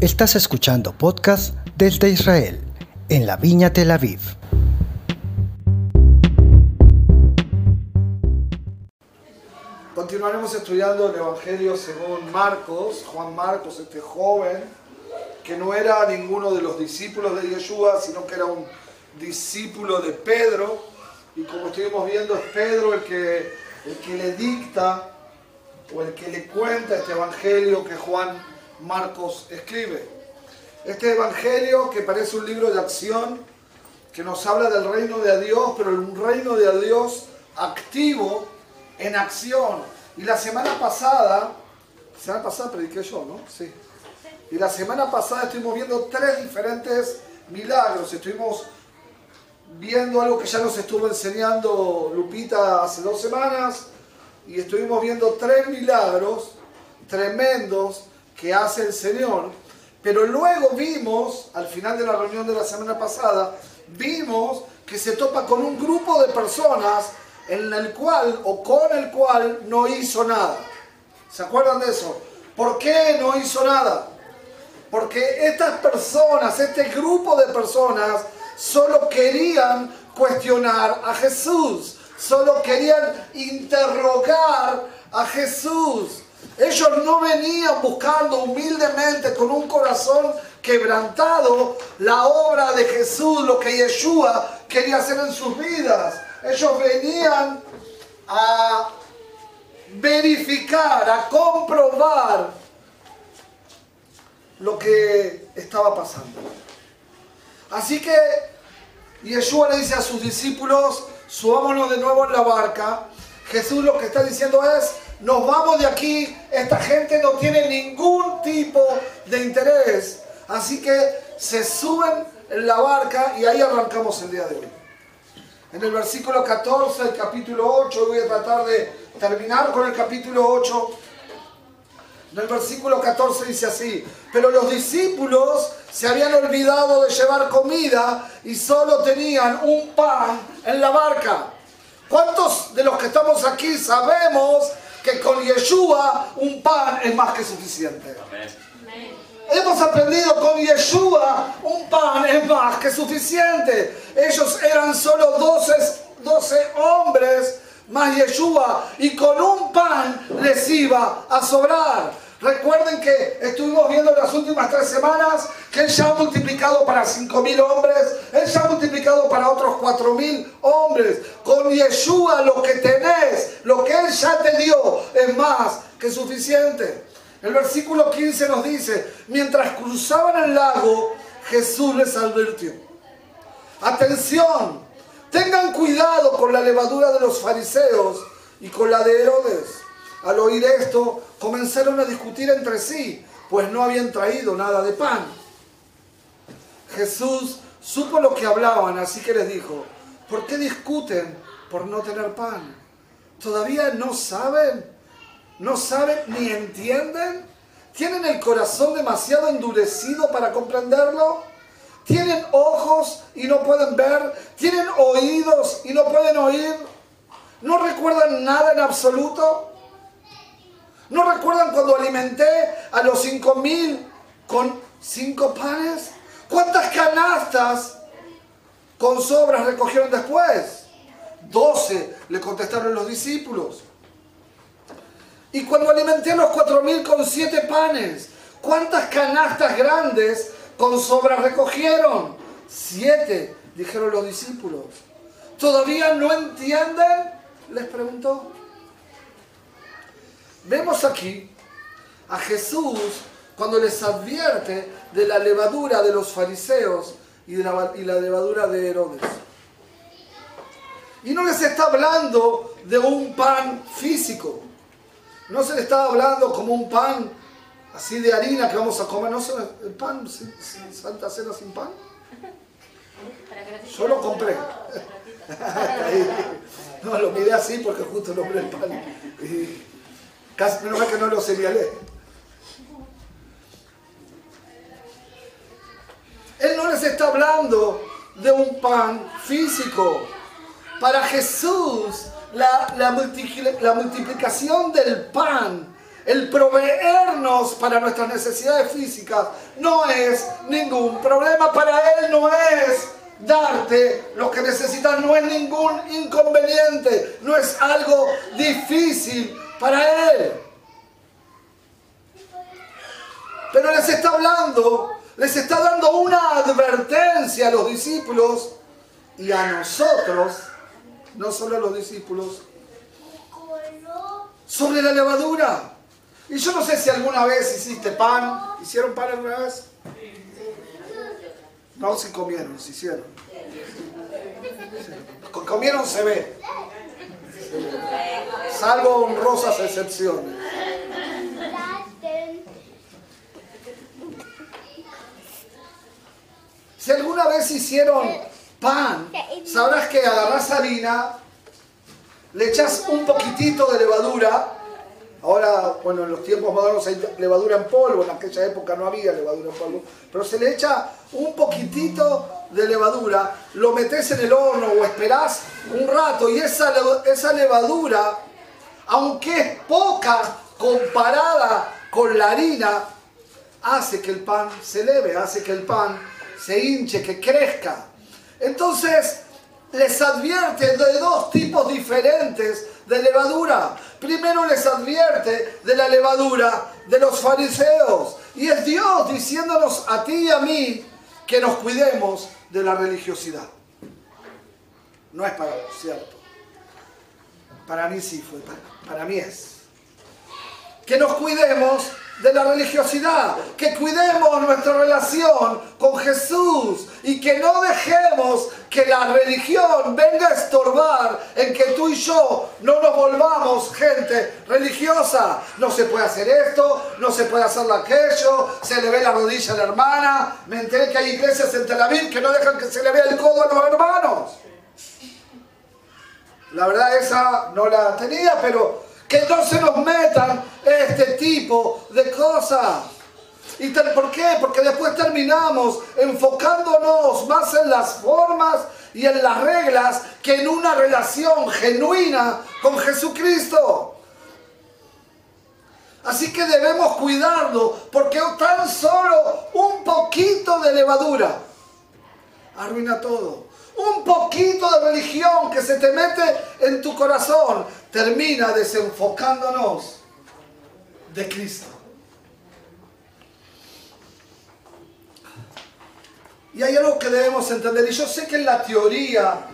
Estás escuchando podcast desde Israel, en la Viña Tel Aviv. Continuaremos estudiando el Evangelio según Marcos, Juan Marcos, este joven, que no era ninguno de los discípulos de Yeshua, sino que era un discípulo de Pedro. Y como estuvimos viendo, es Pedro el que, el que le dicta o el que le cuenta este Evangelio que Juan Marcos escribe. Este Evangelio que parece un libro de acción, que nos habla del reino de Dios, pero un reino de Dios activo, en acción. Y la semana pasada, semana pasada prediqué yo, ¿no? Sí. Y la semana pasada estuvimos viendo tres diferentes milagros. Estuvimos viendo algo que ya nos estuvo enseñando Lupita hace dos semanas. Y estuvimos viendo tres milagros tremendos que hace el Señor. Pero luego vimos, al final de la reunión de la semana pasada, vimos que se topa con un grupo de personas en el cual o con el cual no hizo nada. ¿Se acuerdan de eso? ¿Por qué no hizo nada? Porque estas personas, este grupo de personas, solo querían cuestionar a Jesús, solo querían interrogar a Jesús. Ellos no venían buscando humildemente con un corazón quebrantado la obra de Jesús, lo que Yeshua quería hacer en sus vidas. Ellos venían a verificar, a comprobar lo que estaba pasando. Así que Yeshua le dice a sus discípulos, subámonos de nuevo en la barca. Jesús lo que está diciendo es, nos vamos de aquí, esta gente no tiene ningún tipo de interés. Así que se suben en la barca y ahí arrancamos el día de hoy. En el versículo 14 del capítulo 8, voy a tratar de terminar con el capítulo 8. En el versículo 14 dice así, pero los discípulos se habían olvidado de llevar comida y solo tenían un pan en la barca. ¿Cuántos de los que estamos aquí sabemos que con Yeshua un pan es más que suficiente? Hemos aprendido con Yeshua un pan es más que suficiente. Ellos eran solo 12, 12 hombres más Yeshua y con un pan les iba a sobrar. Recuerden que estuvimos viendo en las últimas tres semanas que Él ya ha multiplicado para 5.000 hombres, Él ya ha multiplicado para otros 4.000 hombres. Con Yeshua lo que tenés, lo que Él ya te dio, es más que suficiente. El versículo 15 nos dice, mientras cruzaban el lago, Jesús les advirtió. Atención, tengan cuidado con la levadura de los fariseos y con la de Herodes. Al oír esto, comenzaron a discutir entre sí, pues no habían traído nada de pan. Jesús supo lo que hablaban, así que les dijo, ¿por qué discuten por no tener pan? ¿Todavía no saben? ¿No saben ni entienden? ¿Tienen el corazón demasiado endurecido para comprenderlo? ¿Tienen ojos y no pueden ver? ¿Tienen oídos y no pueden oír? ¿No recuerdan nada en absoluto? ¿No recuerdan cuando alimenté a los cinco mil con cinco panes? ¿Cuántas canastas con sobras recogieron después? Doce, le contestaron los discípulos. Y cuando alimenté a los cuatro mil con siete panes, ¿cuántas canastas grandes con sobras recogieron? Siete, dijeron los discípulos. ¿Todavía no entienden? Les preguntó. Vemos aquí a Jesús cuando les advierte de la levadura de los fariseos y, de la, y la levadura de Herodes. Y no les está hablando de un pan físico. No se le está hablando como un pan así de harina que vamos a comer. ¿No se, el pan, Santa Cena sin pan? Yo lo compré. no, lo miré así porque justo nombré el pan. Y casi menos que no lo señalé. Él no les está hablando de un pan físico. Para Jesús, la, la, multiplicación del pan el proveernos para nuestras necesidades físicas no es ningún problema. Para Él no es darte lo que necesitas, no es ningún inconveniente, no es algo difícil para Él. Pero les está hablando, les está dando una advertencia a los discípulos y a nosotros, no solo a los discípulos, sobre la levadura. Y yo no sé si alguna vez hiciste pan. ¿Hicieron pan alguna vez? No, si comieron, si hicieron. Comieron se ve. Salvo honrosas excepciones. Si alguna vez hicieron pan, sabrás que agarrás harina, le echas un poquitito de levadura Ahora, bueno, en los tiempos modernos hay levadura en polvo, en aquella época no había levadura en polvo, pero se le echa un poquitito de levadura, lo metes en el horno o esperás un rato y esa, esa levadura, aunque es poca comparada con la harina, hace que el pan se eleve, hace que el pan se hinche, que crezca. Entonces, les advierte de dos tipos diferentes de levadura. Primero les advierte de la levadura de los fariseos. Y es Dios diciéndonos a ti y a mí que nos cuidemos de la religiosidad. No es para vos, ¿cierto? Para mí sí fue, para, para mí es. Que nos cuidemos de la religiosidad, que cuidemos nuestra relación con Jesús y que no dejemos que la religión venga a estorbar en que tú y yo no nos volvamos gente religiosa. No se puede hacer esto, no se puede hacer aquello, se le ve la rodilla a la hermana. Me enteré que hay iglesias en Tel Aviv que no dejan que se le vea el codo a los hermanos. La verdad esa no la tenía, pero que no se nos metan este tipo de cosas. ¿Y por qué? Porque después terminamos enfocándonos más en las formas y en las reglas que en una relación genuina con Jesucristo. Así que debemos cuidarlo porque tan solo un poquito de levadura arruina todo. Un poquito de religión que se te mete en tu corazón termina desenfocándonos de Cristo. Y hay algo que debemos entender, y yo sé que en la teoría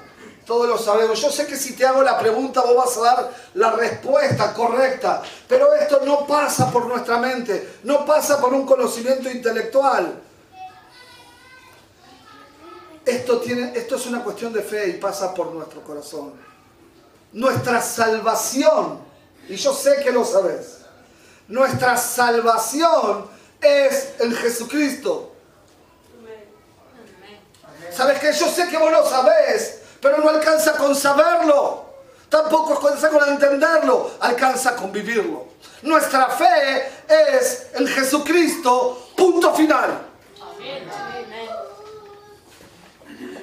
todos lo sabemos, yo sé que si te hago la pregunta vos vas a dar la respuesta correcta, pero esto no pasa por nuestra mente, no pasa por un conocimiento intelectual. Esto, tiene, esto es una cuestión de fe y pasa por nuestro corazón. Nuestra salvación, y yo sé que lo sabes, nuestra salvación es en Jesucristo. ¿Sabes qué? Yo sé que vos lo sabés, pero no alcanza con saberlo. Tampoco alcanza con entenderlo, alcanza con vivirlo. Nuestra fe es en Jesucristo, punto final.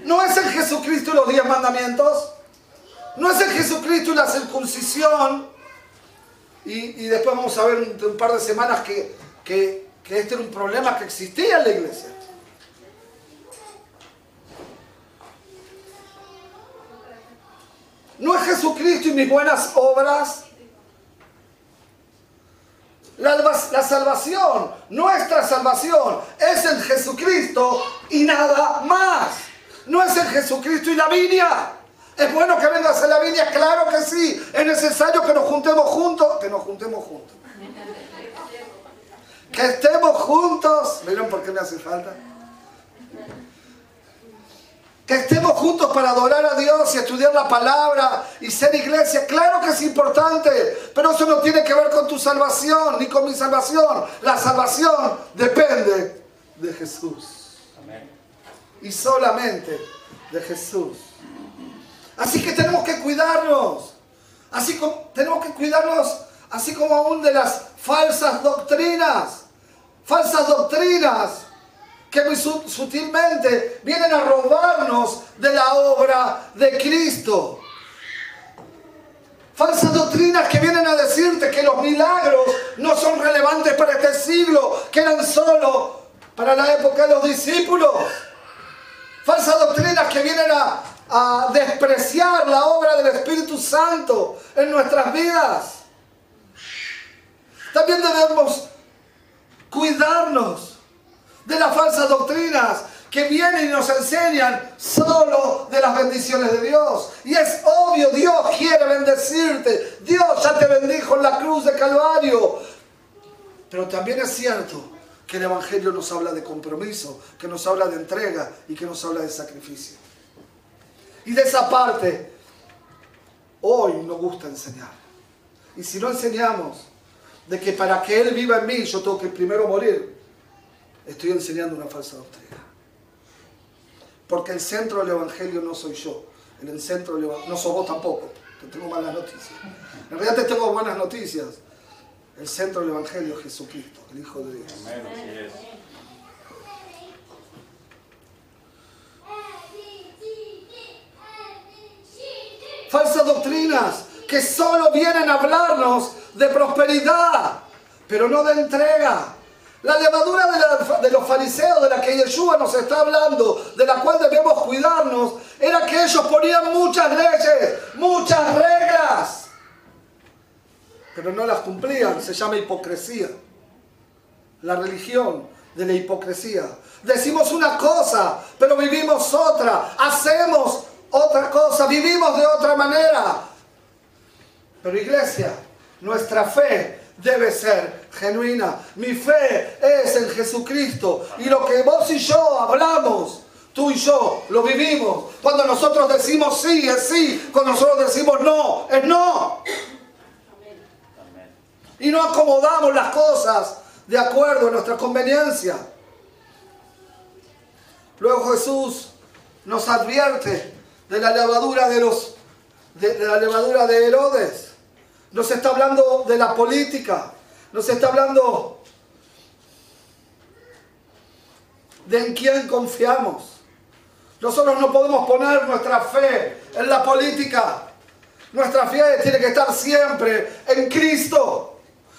No es en Jesucristo los diez mandamientos. No es en Jesucristo la circuncisión. Y, después vamos a ver un, un par de semanas que este era un problema que existía en la iglesia. No es Jesucristo y mis buenas obras. La, la, salvación, nuestra salvación, es en Jesucristo y nada más. No es en Jesucristo y la viña. ¿Es bueno que vengas a la viña? Claro que sí. Es necesario que nos juntemos juntos. Que nos juntemos juntos. Que estemos juntos. ¿Vieron por qué me hace falta? Que estemos juntos para adorar a Dios y estudiar la palabra y ser iglesia. Claro que es importante, pero eso no tiene que ver con tu salvación ni con mi salvación. La salvación depende de Jesús. Y solamente de Jesús. Así que tenemos que cuidarnos. Así como tenemos que cuidarnos así como aún de las falsas doctrinas. Falsas doctrinas que muy sutilmente vienen a robarnos de la obra de Cristo. Falsas doctrinas que vienen a decirte que los milagros no son que eran solo para la época de los discípulos. Falsas doctrinas que vienen a, a despreciar la obra del Espíritu Santo en nuestras vidas. También debemos cuidarnos de las falsas doctrinas que vienen y nos enseñan solo de las bendiciones de Dios. Y es obvio, Dios quiere bendecirte. Dios ya te bendijo en la cruz de Calvario. Pero también es cierto que el Evangelio nos habla de compromiso, que nos habla de entrega y que nos habla de sacrificio. Y de esa parte, hoy nos gusta enseñar. Y si no enseñamos de que para que Él viva en mí yo tengo que primero morir, estoy enseñando una falsa doctrina. Porque el centro del Evangelio no soy yo. El centro no sos vos tampoco. Te tengo malas noticias. En realidad te tengo buenas noticias. El centro del Evangelio es Jesucristo, el Hijo de Dios. Falsas doctrinas que solo vienen a hablarnos de prosperidad, pero no de entrega. La levadura de, los fariseos de la que Yeshua nos está hablando, de la cual debemos cuidarnos, era que ellos ponían muchas leyes, muchas reglas, pero no las cumplían. Se llama hipocresía. La religión de la hipocresía. Decimos una cosa, pero vivimos otra. Hacemos otra cosa, vivimos de otra manera. Pero iglesia, nuestra fe debe ser genuina. Mi fe es en Jesucristo. Y lo que vos y yo hablamos, tú y yo lo vivimos. Cuando nosotros decimos sí, es sí. Cuando nosotros decimos no, es no. Y no acomodamos las cosas de acuerdo a nuestra conveniencia. Luego Jesús nos advierte de la levadura de los de la levadura de Herodes nos está hablando de la política, nos está hablando de en quién confiamos. Nosotros no podemos poner nuestra fe en la política. Nuestra fe tiene que estar siempre en Cristo,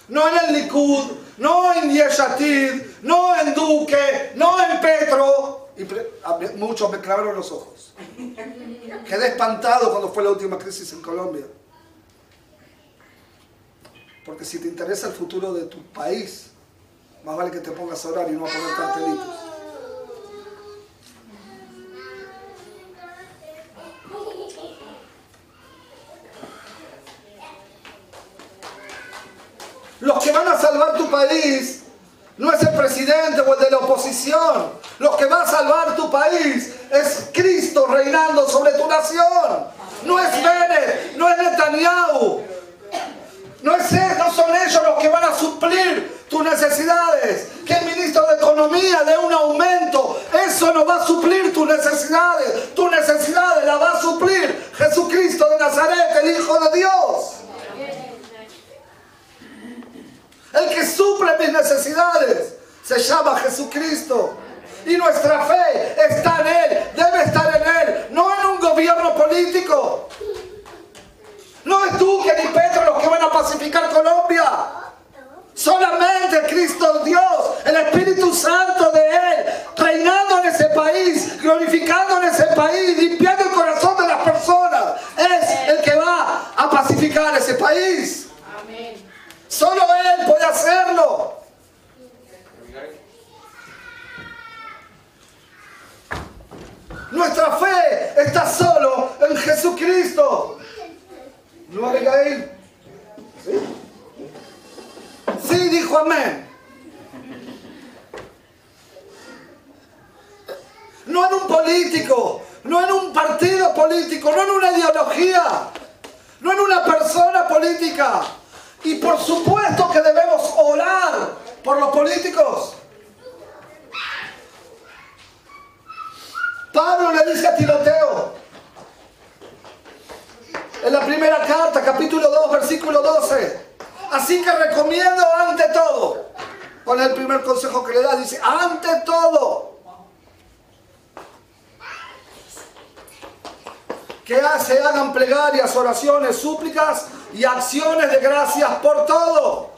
no en el Likud, no en Yeshatid, no en Duque, no en Petro. Y muchos me clavaron los ojos. Quedé espantado cuando fue la última crisis en Colombia. Porque si te interesa el futuro de tu país, más vale que te pongas a orar y no a poner cartelitos. Los que van a salvar tu país no es el presidente o el de la oposición. Los que van a salvar tu país es Cristo reinando sobre tu nación. No es Bennett, no es Netanyahu. No, es, no son ellos los que van a suplir tus necesidades. Que el ministro de Economía dé un aumento. Eso no va a suplir tus necesidades. Tus necesidades las va a suplir Jesucristo de Nazaret, el Hijo de Dios. El que suple mis necesidades se llama Jesucristo. Y nuestra fe está en Él, debe estar en Él, no en un gobierno político. No es tú que ni Pedro los que van a pacificar Colombia. Solamente Cristo Dios, el Espíritu Santo de Él, reinando en ese país, glorificando en ese país, limpiando el corazón de las personas, es el que va a pacificar ese país. Solo Él puede hacerlo. Nuestra fe está solo en Jesucristo. ¿No, Abigail? ¿Sí? Sí, dijo amén. No en un político, no en un partido político, no en una ideología, no en una persona política. Y por supuesto que debemos orar por los políticos. Pablo le dice a Tiroteo, en la primera carta, capítulo 2, versículo 12. Así que recomiendo ante todo, con el primer consejo que le da, dice, ante todo, que se hagan plegarias, oraciones, súplicas y acciones de gracias por todo.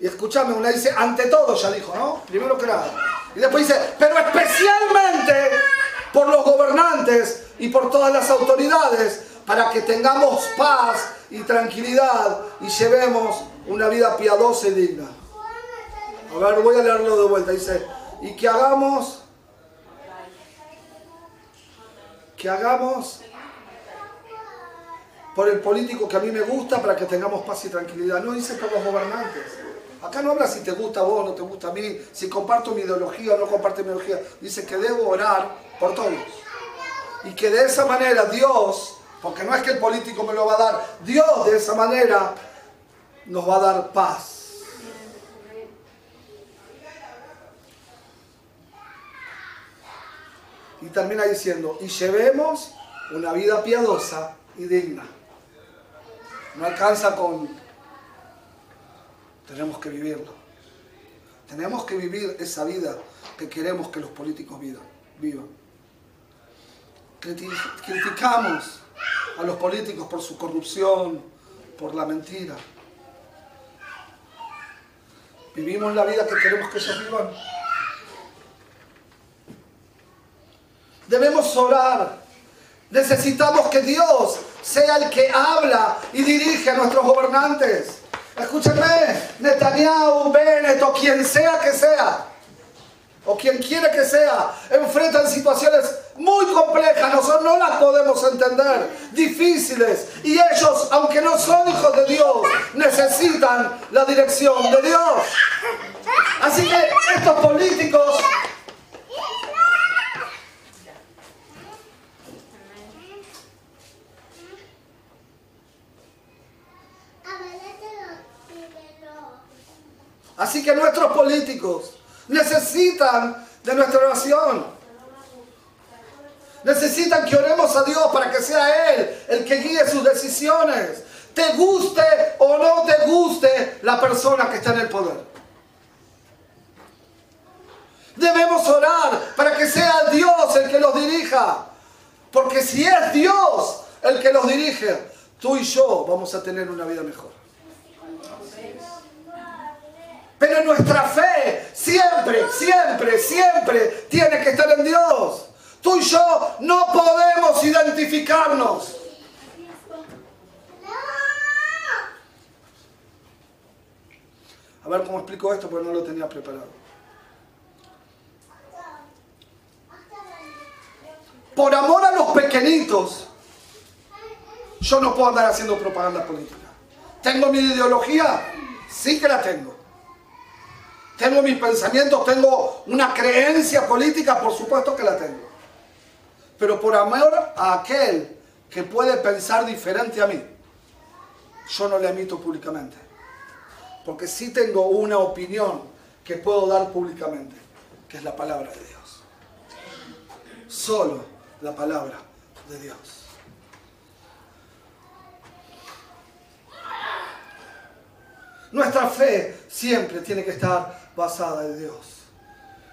Y escúchame, una dice, ante todo ya dijo, ¿no? Primero que nada. Y después dice, pero especialmente por los gobernantes y por todas las autoridades, para que tengamos paz y tranquilidad y llevemos una vida piadosa y digna. A ver, voy a leerlo de vuelta. Dice, y que hagamos, que hagamos por el político que a mí me gusta para que tengamos paz y tranquilidad. No dice por los gobernantes. Acá no habla si te gusta a vos, no te gusta a mí, si comparto mi ideología o no comparto mi ideología. Dice que debo orar por todos. Y que de esa manera Dios, porque no es que el político me lo va a dar, Dios de esa manera nos va a dar paz. Y termina diciendo, y llevemos una vida piadosa y digna. No alcanza con... Tenemos que vivirlo. Tenemos que vivir esa vida que queremos que los políticos vivan. Criticamos a los políticos por su corrupción, por la mentira. ¿Vivimos la vida que queremos que ellos vivan? Debemos orar. Necesitamos que Dios sea el que habla y dirige a nuestros gobernantes. Escúchenme, Netanyahu, Bennett o quien sea que sea, o quien quiera que sea, enfrentan situaciones muy complejas, nosotros no las podemos entender, difíciles, y ellos, aunque no son hijos de Dios, necesitan la dirección de Dios. Así que estos políticos Así que nuestros políticos necesitan de nuestra oración. Necesitan que oremos a Dios para que sea Él el que guíe sus decisiones. Te guste o no te guste la persona que está en el poder. Debemos orar para que sea Dios el que los dirija. Porque si es Dios el que los dirige, tú y yo vamos a tener una vida mejor. Pero nuestra fe siempre, siempre, siempre tiene que estar en Dios. Tú y yo no podemos identificarnos. A ver cómo explico esto porque no lo tenía preparado. Por amor a los pequeñitos, yo no puedo andar haciendo propaganda política. ¿Tengo mi ideología? Sí que la tengo. Tengo mis pensamientos, tengo una creencia política, por supuesto que la tengo. Pero por amor a aquel que puede pensar diferente a mí, yo no le emito públicamente. Porque sí tengo una opinión que puedo dar públicamente, que es la palabra de Dios. Solo la palabra de Dios. Nuestra fe siempre tiene que estar basada en Dios.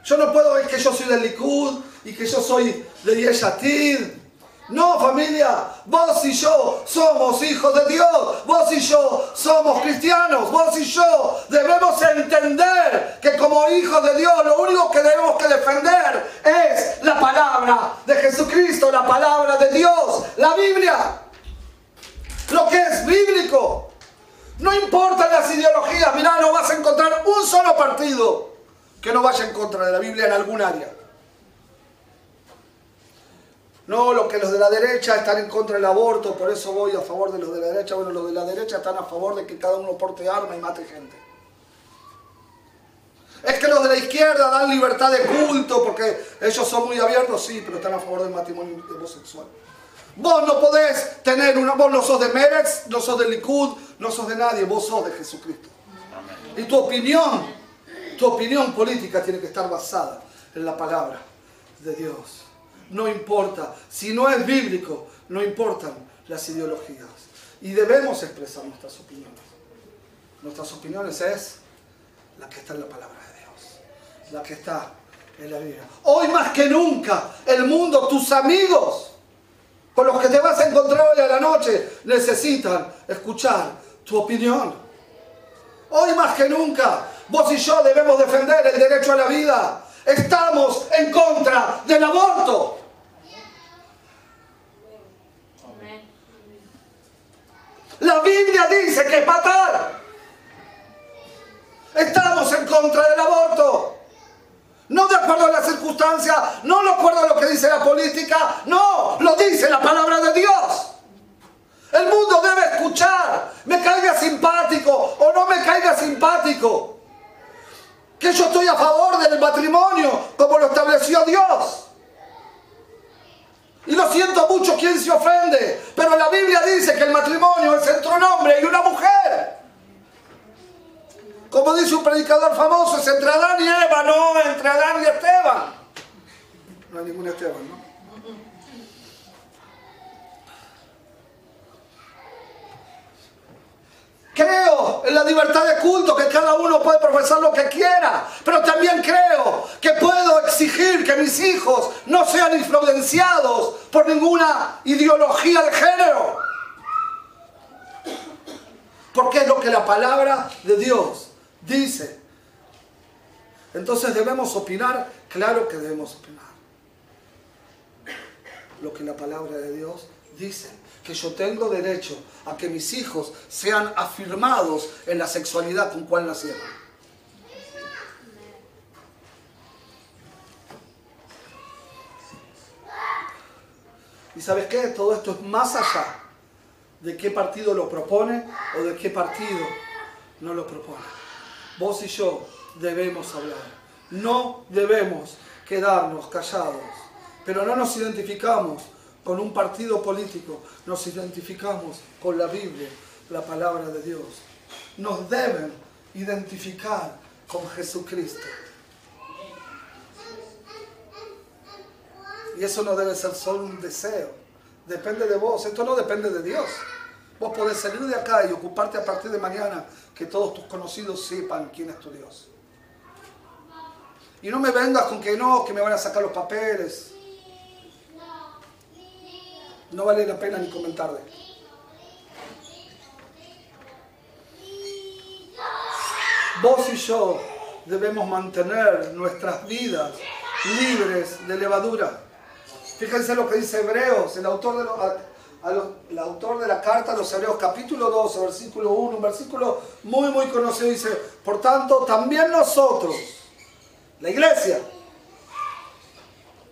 Yo no puedo ver que yo soy del Likud y que yo soy de Yeshatid. No, familia, vos y yo somos hijos de Dios, vos y yo somos cristianos, vos y yo debemos entender que como hijos de Dios lo único que debemos que defender es la palabra de Jesucristo, la palabra de Dios, la Biblia, lo que es bíblico. No importan las ideologías, mirá, no vas a encontrar un solo partido que no vaya en contra de la Biblia en algún área. No, lo que los de la derecha están en contra del aborto, por eso voy a favor de los de la derecha. Bueno, los de la derecha están a favor de que cada uno porte arma y mate gente. Es que los de la izquierda dan libertad de culto porque ellos son muy abiertos, sí, pero están a favor del matrimonio homosexual. Vos no podés tener una, vos no sos de Meretz, no sos de Likud, no sos de nadie, vos sos de Jesucristo. Y tu opinión, tu opinión política tiene que estar basada en la palabra de Dios. No importa, si no es bíblico, no importan las ideologías. Y debemos expresar nuestras opiniones. Nuestras opiniones es la que está en la palabra de Dios, la que está en la Biblia. Hoy más que nunca, el mundo, tus amigos, con los que te vas a encontrar hoy a la noche necesitan escuchar tu opinión. Hoy más que nunca, vos y yo debemos defender el derecho a la vida. Estamos en contra del aborto. La Biblia dice que es matar. Estamos en contra del aborto. No de acuerdo a las circunstancias, no de acuerdo a lo que dice la política, no, lo dice la palabra de Dios. El mundo debe escuchar, me caiga simpático o no me caiga simpático. Que yo estoy a favor del matrimonio como lo estableció Dios. Y lo siento mucho quien se ofende, pero la Biblia dice que el matrimonio es entre un hombre y una mujer. Como dice un predicador famoso, es entre Adán y Eva, no entre Adán y Esteban. No hay ningún Esteban, ¿no? Creo en la libertad de culto, que cada uno puede profesar lo que quiera, pero también creo que puedo exigir que mis hijos no sean influenciados por ninguna ideología de género. Porque es lo que la palabra de Dios dice. Entonces debemos opinar, claro que debemos opinar. Lo que la palabra de Dios dice que yo tengo derecho a que mis hijos sean afirmados en la sexualidad con cual nacieron. ¿Y sabes qué? Todo esto es más allá de qué partido lo propone o de qué partido no lo propone. Vos y yo debemos hablar. No debemos quedarnos callados. Pero no nos identificamos con un partido político, nos identificamos con la Biblia, la palabra de Dios. Nos deben identificar con Jesucristo. Y eso no debe ser solo un deseo. Depende de vos. Esto no depende de Dios. Vos podés salir de acá y ocuparte a partir de mañana que todos tus conocidos sepan quién es tu Dios. Y no me vengas con que no, que me van a sacar los papeles. No vale la pena ni comentar de él. Vos y yo debemos mantener nuestras vidas libres de levadura. Fíjense lo que dice Hebreos, el autor de, el autor de la carta a los Hebreos, capítulo 12, versículo 1, un versículo muy, muy conocido, dice, por tanto, también nosotros, la iglesia,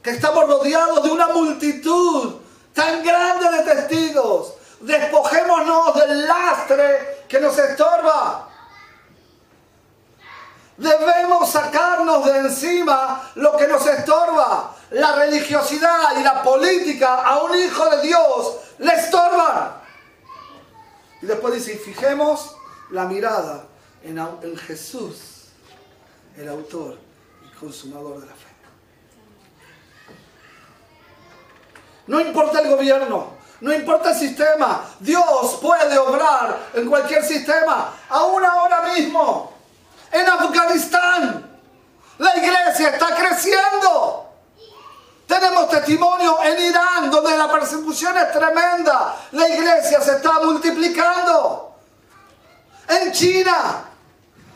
que estamos rodeados de una multitud tan grande de testigos. Despojémonos del lastre que nos estorba. Debemos sacarnos de encima lo que nos estorba. La religiosidad y la política a un hijo de Dios le estorban. Y después dice, fijemos la mirada en, en Jesús, el autor y consumador de la fe. No importa el gobierno, no importa el sistema. Dios puede obrar en cualquier sistema, aún ahora mismo. En Afganistán, la iglesia está creciendo. Tenemos testimonio en Irán, donde la persecución es tremenda. La iglesia se está multiplicando. En China,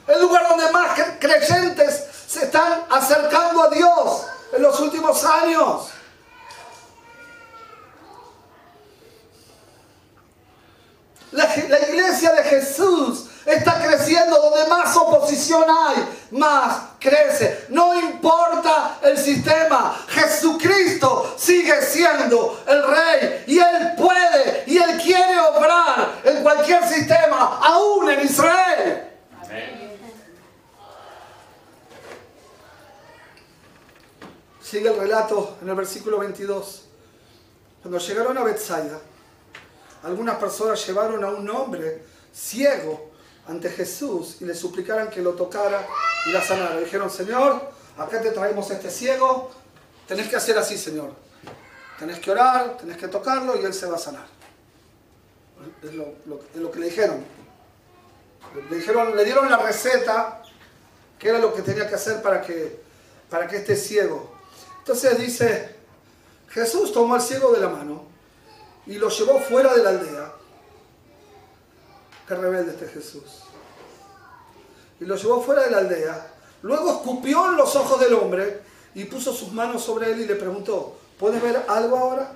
el lugar donde más creyentes se están acercando a Dios en los últimos años. La, iglesia de Jesús está creciendo donde más oposición hay, más crece. No importa el sistema, Jesucristo sigue siendo el rey y Él puede y Él quiere obrar en cualquier sistema, aún en Israel. Sigue el relato en el versículo 22. Cuando llegaron a Bethsaida, algunas personas llevaron a un hombre ciego ante Jesús y le suplicaran que lo tocara y la sanara. dijeron, Señor, acá te traemos este ciego, tenés que hacer así, Señor. Tenés que orar, tenés que tocarlo y él se va a sanar. Es lo, que le dijeron. Le, dijeron. le dieron la receta, que era lo que tenía que hacer para que, para que esté ciego. Entonces dice, Jesús tomó al ciego de la mano y lo llevó fuera de la aldea. Qué rebelde este Jesús. y lo llevó fuera de la aldea. Luego escupió en los ojos del hombre y puso sus manos sobre él y le preguntó, ¿puedes ver algo ahora?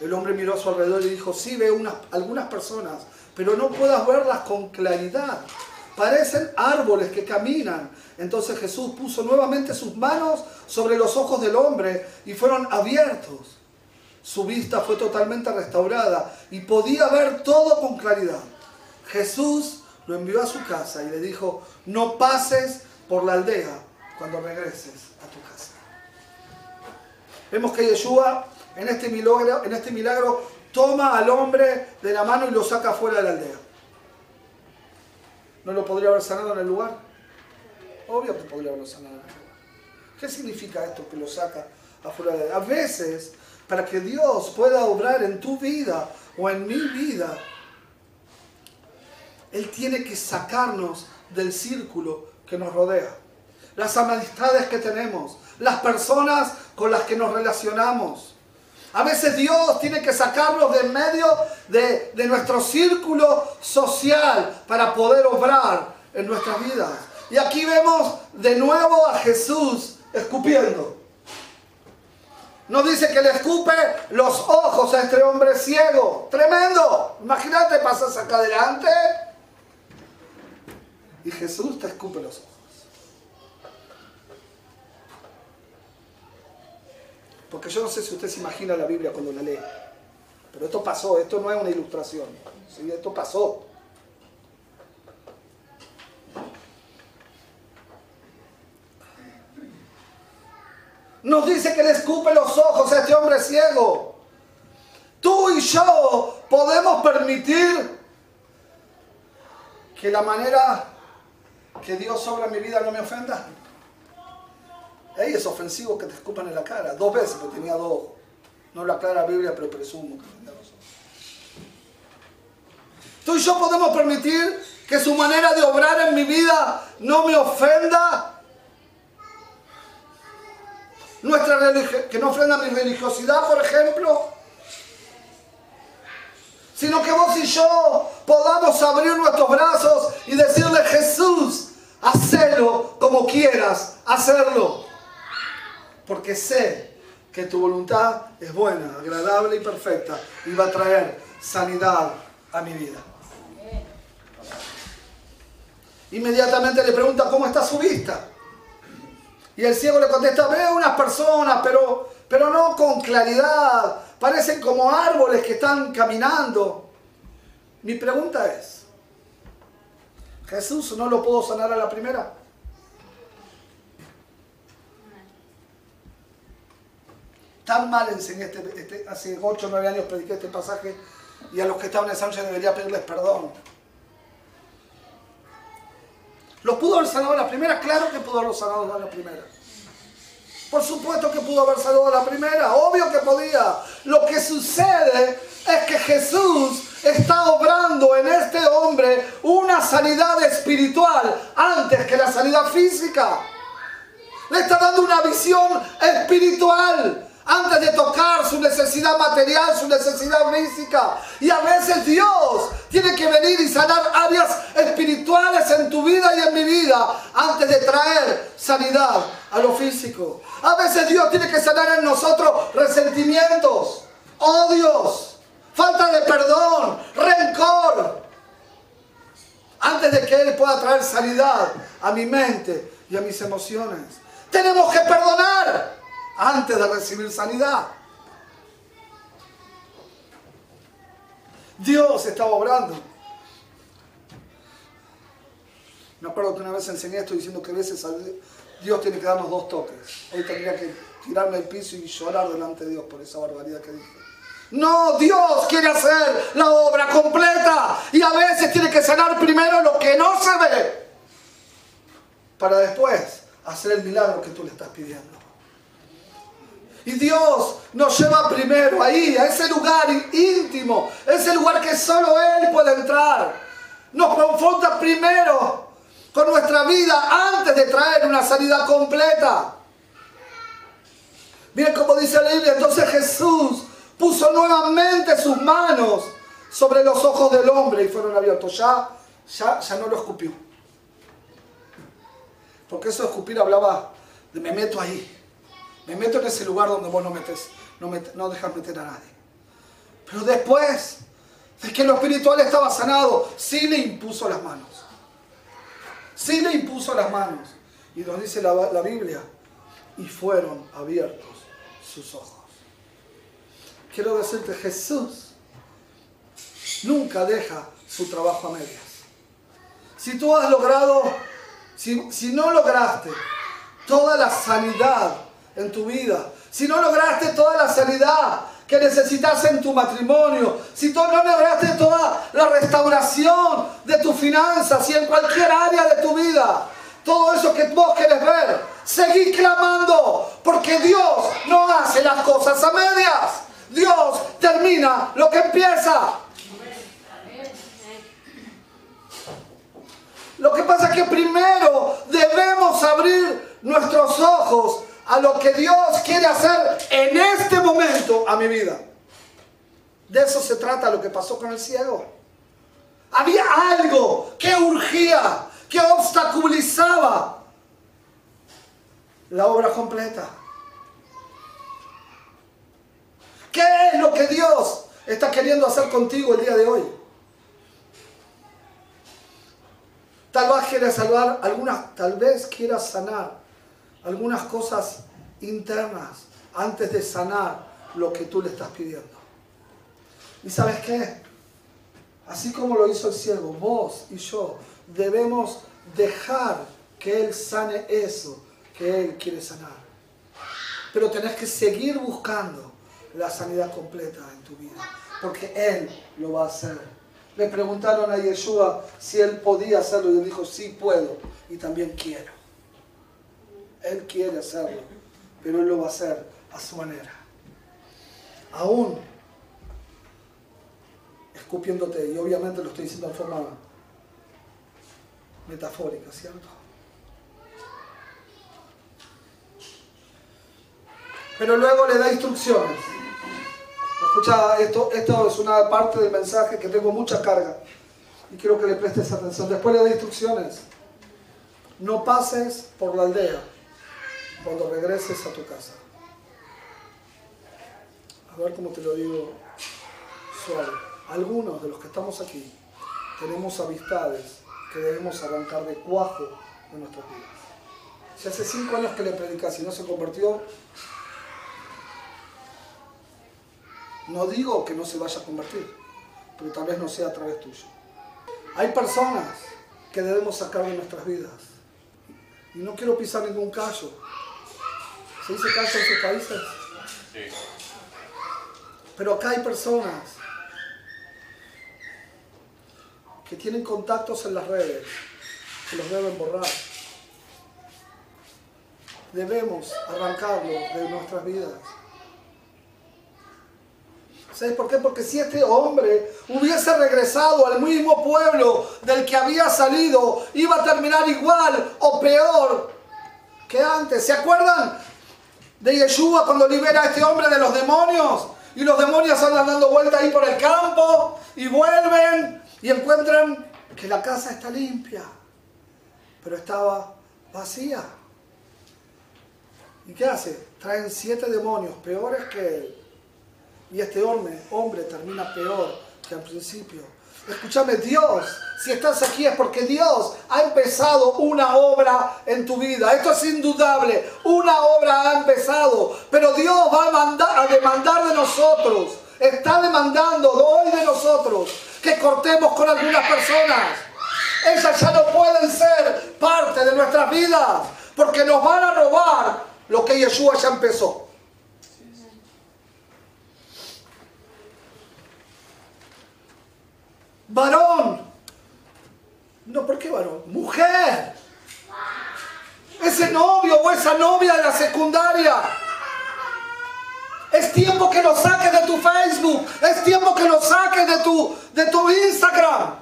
El hombre miró a su alrededor y dijo, sí, veo unas, algunas personas, pero no puedas verlas con claridad. Parecen árboles que caminan. Entonces Jesús puso nuevamente sus manos sobre los ojos del hombre y fueron abiertos. Su vista fue totalmente restaurada y podía ver todo con claridad. Jesús lo envió a su casa y le dijo, no pases por la aldea cuando regreses a tu casa. Vemos que Yeshua en este milagro, en este milagro toma al hombre de la mano y lo saca fuera de la aldea. ¿No lo podría haber sanado en el lugar? Obvio que podría haberlo sanado en el lugar. ¿Qué significa esto que lo saca afuera de la aldea? A veces, para que Dios pueda obrar en tu vida o en mi vida, Él tiene que sacarnos del círculo que nos rodea. Las amistades que tenemos, las personas con las que nos relacionamos. A veces Dios tiene que sacarnos de medio de, de nuestro círculo social para poder obrar en nuestras vidas. Y aquí vemos de nuevo a Jesús escupiendo. Nos dice que le escupe los ojos a este hombre ciego. Tremendo. Imagínate, pasas acá adelante y Jesús te escupe los ojos. Porque yo no sé si usted se imagina la Biblia cuando la lee. Pero esto pasó, esto no es una ilustración. ¿sí? Esto pasó. Nos dice que le escupe los ojos a este hombre ciego. Tú y yo podemos permitir que la manera que Dios obra en mi vida no me ofenda. Ey, es ofensivo que te escupan en la cara. Dos veces, porque tenía dos. No lo aclara la Biblia, pero presumo que tenía dos ojos. Tú y yo podemos permitir que su manera de obrar en mi vida no me ofenda. Nuestra que no ofenda mi religiosidad, por ejemplo. Sino que vos y yo podamos abrir nuestros brazos y decirle, Jesús, hacelo como quieras hacerlo porque sé que tu voluntad es buena, agradable y perfecta y va a traer sanidad a mi vida. Inmediatamente le pregunta cómo está su vista. Y el ciego le contesta, veo unas personas, pero, pero no con claridad. Parecen como árboles que están caminando. Mi pregunta es, ¿Jesús no lo puedo sanar a la primera? Tan mal enseñé este, este hace 8 o 9 años prediqué este pasaje y a los que estaban en Sánchez debería pedirles perdón. ¿Lo pudo haber sanado a la primera? Claro que pudo haberlo sanado a la primera. Por supuesto que pudo haber sanado a la primera, obvio que podía. Lo que sucede es que Jesús está obrando en este hombre una sanidad espiritual antes que la sanidad física. Le está dando una visión espiritual antes de tocar su necesidad material, su necesidad física. Y a veces Dios tiene que venir y sanar áreas espirituales en tu vida y en mi vida antes de traer sanidad a lo físico. A veces Dios tiene que sanar en nosotros resentimientos, odios, falta de perdón, rencor. Antes de que Él pueda traer sanidad a mi mente y a mis emociones. Tenemos que perdonar antes de recibir sanidad. Dios estaba obrando. Me acuerdo que una vez enseñé esto diciendo que a veces Dios tiene que darnos dos toques. Hoy tendría que tirarme al piso y llorar delante de Dios por esa barbaridad que dije. No, Dios quiere hacer la obra completa y a veces tiene que sanar primero lo que no se ve para después hacer el milagro que tú le estás pidiendo. Y Dios nos lleva primero ahí, a ese lugar íntimo, ese lugar que solo Él puede entrar. Nos confronta primero con nuestra vida antes de traer una sanidad completa. Miren cómo dice la Biblia, entonces Jesús puso nuevamente sus manos sobre los ojos del hombre y fueron abiertos. Ya, ya, ya no lo escupió. Porque eso de escupir hablaba de me meto ahí. Me meto en ese lugar donde vos no metes, no, no dejas meter a nadie. Pero después de que lo espiritual estaba sanado, sí le impuso las manos. Sí le impuso las manos. Y nos dice la, la Biblia, y fueron abiertos sus ojos. Quiero decirte, Jesús nunca deja su trabajo a medias. Si tú has logrado, si, si no lograste toda la sanidad en tu vida, si no lograste toda la sanidad que necesitas en tu matrimonio, si tú no lograste toda la restauración de tus finanzas y en cualquier área de tu vida, todo eso que vos querés ver, seguí clamando, porque Dios no hace las cosas a medias. Dios termina lo que empieza. Lo que pasa es que primero debemos abrir nuestros ojos a lo que Dios quiere hacer en este momento a mi vida. De eso se trata lo que pasó con el ciego. Había algo que urgía, que obstaculizaba la obra completa. ¿Qué es lo que Dios está queriendo hacer contigo el día de hoy? Tal vez quieras salvar algunas, tal vez quieras sanar algunas cosas internas antes de sanar lo que tú le estás pidiendo. ¿Y sabes qué? Así como lo hizo el siervo, vos y yo debemos dejar que Él sane eso que Él quiere sanar. Pero tenés que seguir buscando la sanidad completa en tu vida, porque Él lo va a hacer. Le preguntaron a Yeshua si Él podía hacerlo y Él dijo, sí puedo y también quiero. Él quiere hacerlo, pero Él lo va a hacer a su manera. Aún escupiéndote, y obviamente lo estoy diciendo en forma metafórica, ¿cierto? Pero luego le da instrucciones. Escucha, esto, esto es una parte del mensaje que tengo mucha carga y quiero que le prestes atención. Después le da instrucciones. No pases por la aldea cuando regreses a tu casa. A ver cómo te lo digo suave. Algunos de los que estamos aquí tenemos amistades que debemos arrancar de cuajo de nuestras vidas. Si hace cinco años que le predicas y no se convirtió, no digo que no se vaya a convertir, pero tal vez no sea a través tuyo. Hay personas que debemos sacar de nuestras vidas. Y no quiero pisar ningún callo, ¿Se dice caso en sus países? Sí. Pero acá hay personas que tienen contactos en las redes, que los deben borrar. Debemos arrancarlo de nuestras vidas. ¿Sabes por qué? Porque si este hombre hubiese regresado al mismo pueblo del que había salido, iba a terminar igual o peor que antes. ¿Se acuerdan de Yeshua cuando libera a este hombre de los demonios. Y los demonios andan dando vuelta ahí por el campo y vuelven y encuentran que la casa está limpia, pero estaba vacía. ¿Y qué hace? Traen siete demonios peores que él. Y este hombre, hombre termina peor que al principio. Escúchame, Dios, si estás aquí es porque Dios ha empezado una obra en tu vida. Esto es indudable. Una obra ha empezado. Pero Dios va a, mandar, a demandar de nosotros. Está demandando hoy de nosotros que cortemos con algunas personas. Esas ya no pueden ser parte de nuestras vidas. Porque nos van a robar lo que Yeshua ya empezó. Varón. No, ¿por qué varón? Mujer. Ese novio o esa novia de la secundaria. Es tiempo que lo saques de tu Facebook. Es tiempo que lo saques de tu, de tu Instagram.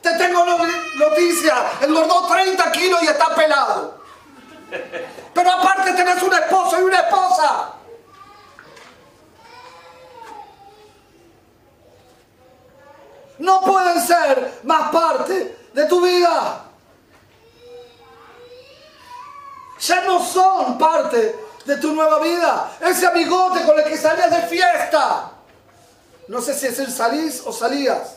Te tengo noticia. Engordó 30 kilos y está pelado. Pero aparte tenés un esposo y una esposa. No pueden ser más parte de tu vida. Ya no son parte de tu nueva vida. Ese amigote con el que salías de fiesta. No sé si es el salís o salías.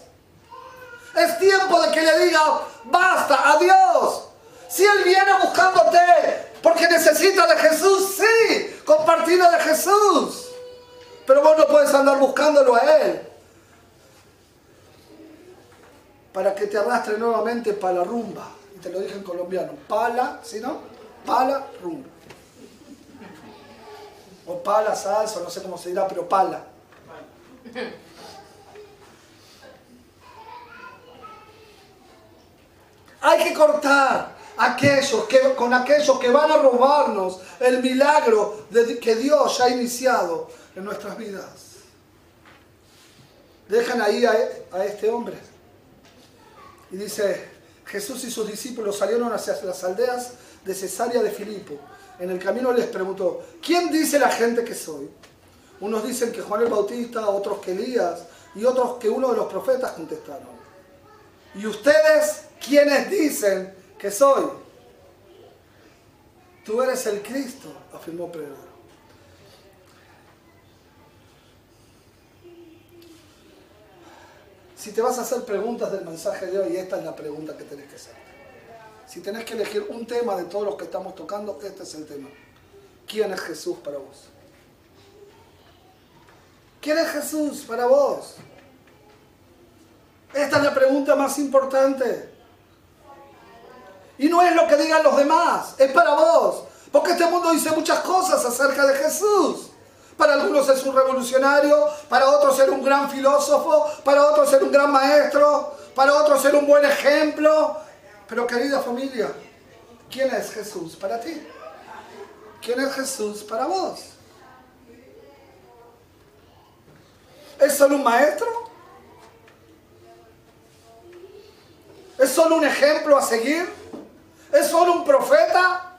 Es tiempo de que le digas, basta, adiós. Si Él viene buscándote porque necesita de Jesús, sí, compartirlo de Jesús. Pero vos no puedes andar buscándolo a Él. Para que te arrastre nuevamente para la rumba. Y te lo dije en colombiano. Pala, ¿sí no? Pala, rumba. O pala, salsa, no sé cómo se dirá, pero pala. Hay que cortar aquellos que, con aquellos que van a robarnos el milagro que Dios ya ha iniciado en nuestras vidas. Dejan ahí a, a este hombre. Y dice, Jesús y sus discípulos salieron hacia las aldeas de Cesarea de Filipo. En el camino les preguntó, ¿quién dice la gente que soy? Unos dicen que Juan el Bautista, otros que Elías y otros que uno de los profetas contestaron. ¿Y ustedes quiénes dicen que soy? Tú eres el Cristo, afirmó Pedro. Si te vas a hacer preguntas del mensaje de hoy, esta es la pregunta que tenés que hacer. Si tenés que elegir un tema de todos los que estamos tocando, este es el tema. ¿Quién es Jesús para vos? ¿Quién es Jesús para vos? Esta es la pregunta más importante. Y no es lo que digan los demás, es para vos. Porque este mundo dice muchas cosas acerca de Jesús. Para algunos es un revolucionario, para otros ser un gran filósofo, para otros ser un gran maestro, para otros ser un buen ejemplo. Pero querida familia, ¿quién es Jesús para ti? ¿Quién es Jesús para vos? ¿Es solo un maestro? ¿Es solo un ejemplo a seguir? ¿Es solo un profeta?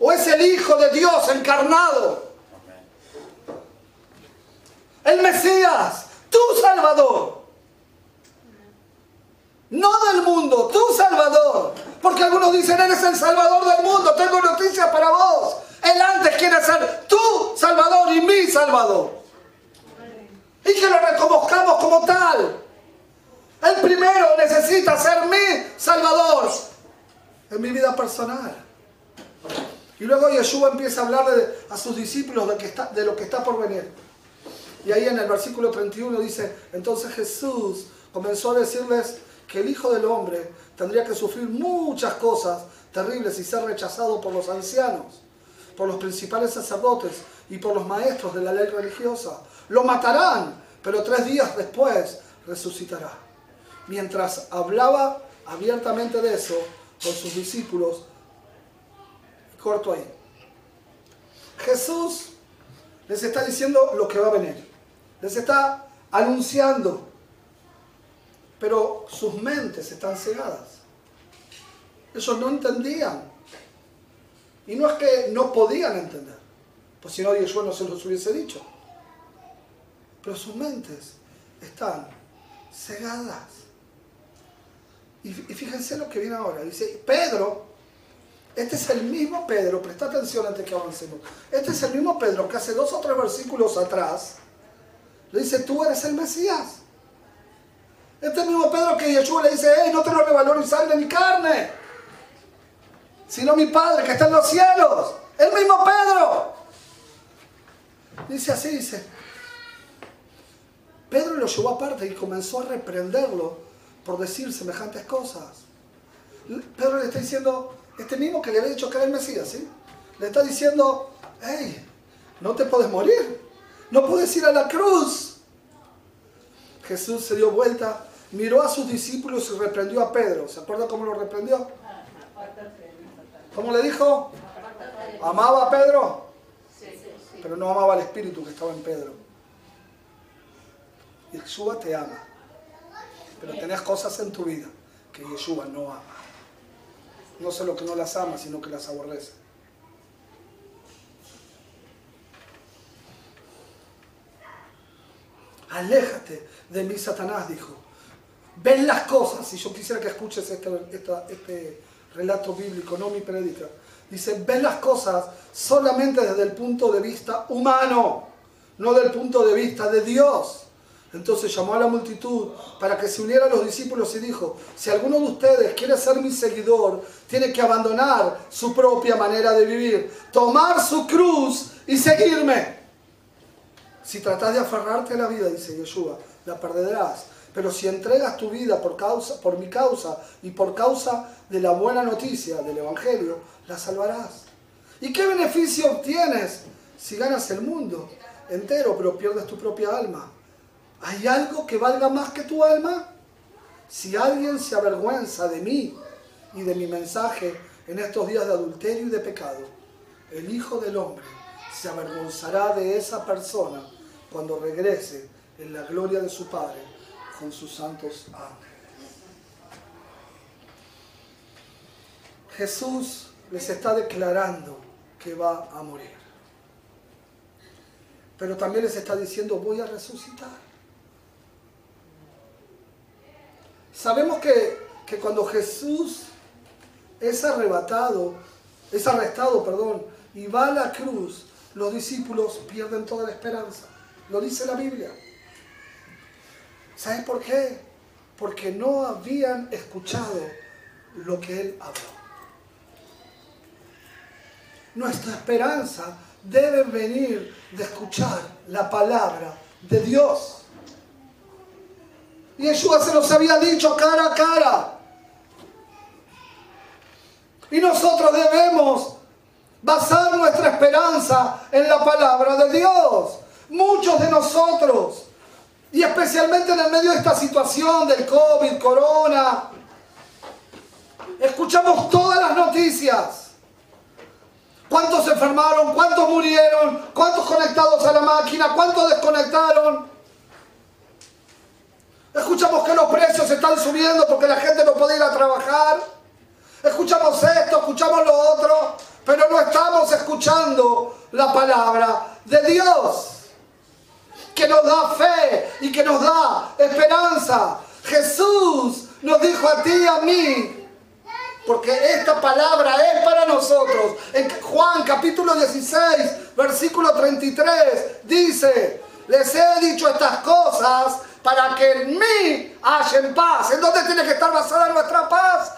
¿O es el Hijo de Dios encarnado? El Mesías, tu Salvador. No del mundo, tu Salvador. Porque algunos dicen, eres el Salvador del mundo, tengo noticias para vos. Él antes quiere ser tu Salvador y mi Salvador. Y que lo reconozcamos como tal. El primero necesita ser mi Salvador en mi vida personal. Y luego Yeshua empieza a hablar a sus discípulos de, de lo que está por venir. Y ahí en el versículo 31 dice, entonces Jesús comenzó a decirles que el Hijo del Hombre tendría que sufrir muchas cosas terribles y ser rechazado por los ancianos, por los principales sacerdotes y por los maestros de la ley religiosa. Lo matarán, pero tres días después resucitará. Mientras hablaba abiertamente de eso con sus discípulos, corto ahí. Jesús les está diciendo lo que va a venir. Les está anunciando pero sus mentes están cegadas. Ellos no entendían. Y no es que no podían entender, pues si no Yeshua no se los hubiese dicho. Pero sus mentes están cegadas. Y, fíjense lo que viene ahora. Dice, Pedro, este es el mismo Pedro, presta atención antes que avancemos. Este es el mismo Pedro que hace dos o tres versículos atrás le dice, tú eres el Mesías. Este mismo Pedro que Yeshua le dice, hey, no te lo revaloro ni sangre ni carne, sino mi Padre que está en los cielos. El mismo Pedro. Dice así, dice. Pedro lo llevó aparte y comenzó a reprenderlo por decir semejantes cosas. Pedro le está diciendo, este mismo que le había dicho que era el Mesías, ¿sí? Le está diciendo, hey, no te puedes morir, no puedes ir a la cruz. Jesús se dio vuelta miró a sus discípulos y reprendió a Pedro. ¿Se acuerda cómo lo reprendió? ¿Cómo le dijo? ¿Amaba a Pedro? Pero no amaba al espíritu que estaba en Pedro. Yeshua te ama. Pero tenés cosas en tu vida que Yeshua no ama. No solo que no las ama, sino que las aborrece. Aléjate de mí, Satanás, dijo ven las cosas, y yo quisiera que escuches este, relato bíblico, no mi prédica. Dice, ven las cosas solamente desde el punto de vista humano, no del punto de vista de Dios. Entonces llamó a la multitud para que se uniera a los discípulos y dijo, si alguno de ustedes quiere ser mi seguidor, tiene que abandonar su propia manera de vivir, tomar su cruz y seguirme. Si tratas de aferrarte a la vida, dice Yeshua, la perderás. Pero si entregas tu vida por, causa, por mi causa y por causa de la buena noticia del Evangelio, la salvarás. ¿Y qué beneficio obtienes si ganas el mundo entero pero pierdes tu propia alma? ¿Hay algo que valga más que tu alma? Si alguien se avergüenza de mí y de mi mensaje en estos días de adulterio y de pecado, el Hijo del Hombre se avergonzará de esa persona cuando regrese en la gloria de su Padre con sus santos ángeles. Jesús les está declarando que va a morir. Pero también les está diciendo, voy a resucitar. Sabemos que, que cuando Jesús es arrebatado, es arrestado, perdón, y va a la cruz, los discípulos pierden toda la esperanza. Lo dice la Biblia. ¿Sabes por qué? Porque no habían escuchado lo que Él habló. Nuestra esperanza debe venir de escuchar la palabra de Dios. Y Yeshua se los había dicho cara a cara. Y nosotros debemos basar nuestra esperanza en la palabra de Dios. Muchos de nosotros, y especialmente en el medio de esta situación del COVID, corona, escuchamos todas las noticias. ¿Cuántos se enfermaron? ¿Cuántos murieron? ¿Cuántos conectados a la máquina? ¿Cuántos desconectaron? Escuchamos que los precios están subiendo porque la gente no puede ir a trabajar. Escuchamos esto, escuchamos lo otro, pero no estamos escuchando la palabra de Dios que nos da fe y que nos da esperanza. Jesús nos dijo a ti y a mí, porque esta palabra es para nosotros. En Juan capítulo 16, versículo 33, dice, les he dicho estas cosas para que en mí haya paz. ¿En dónde tiene que estar basada nuestra paz?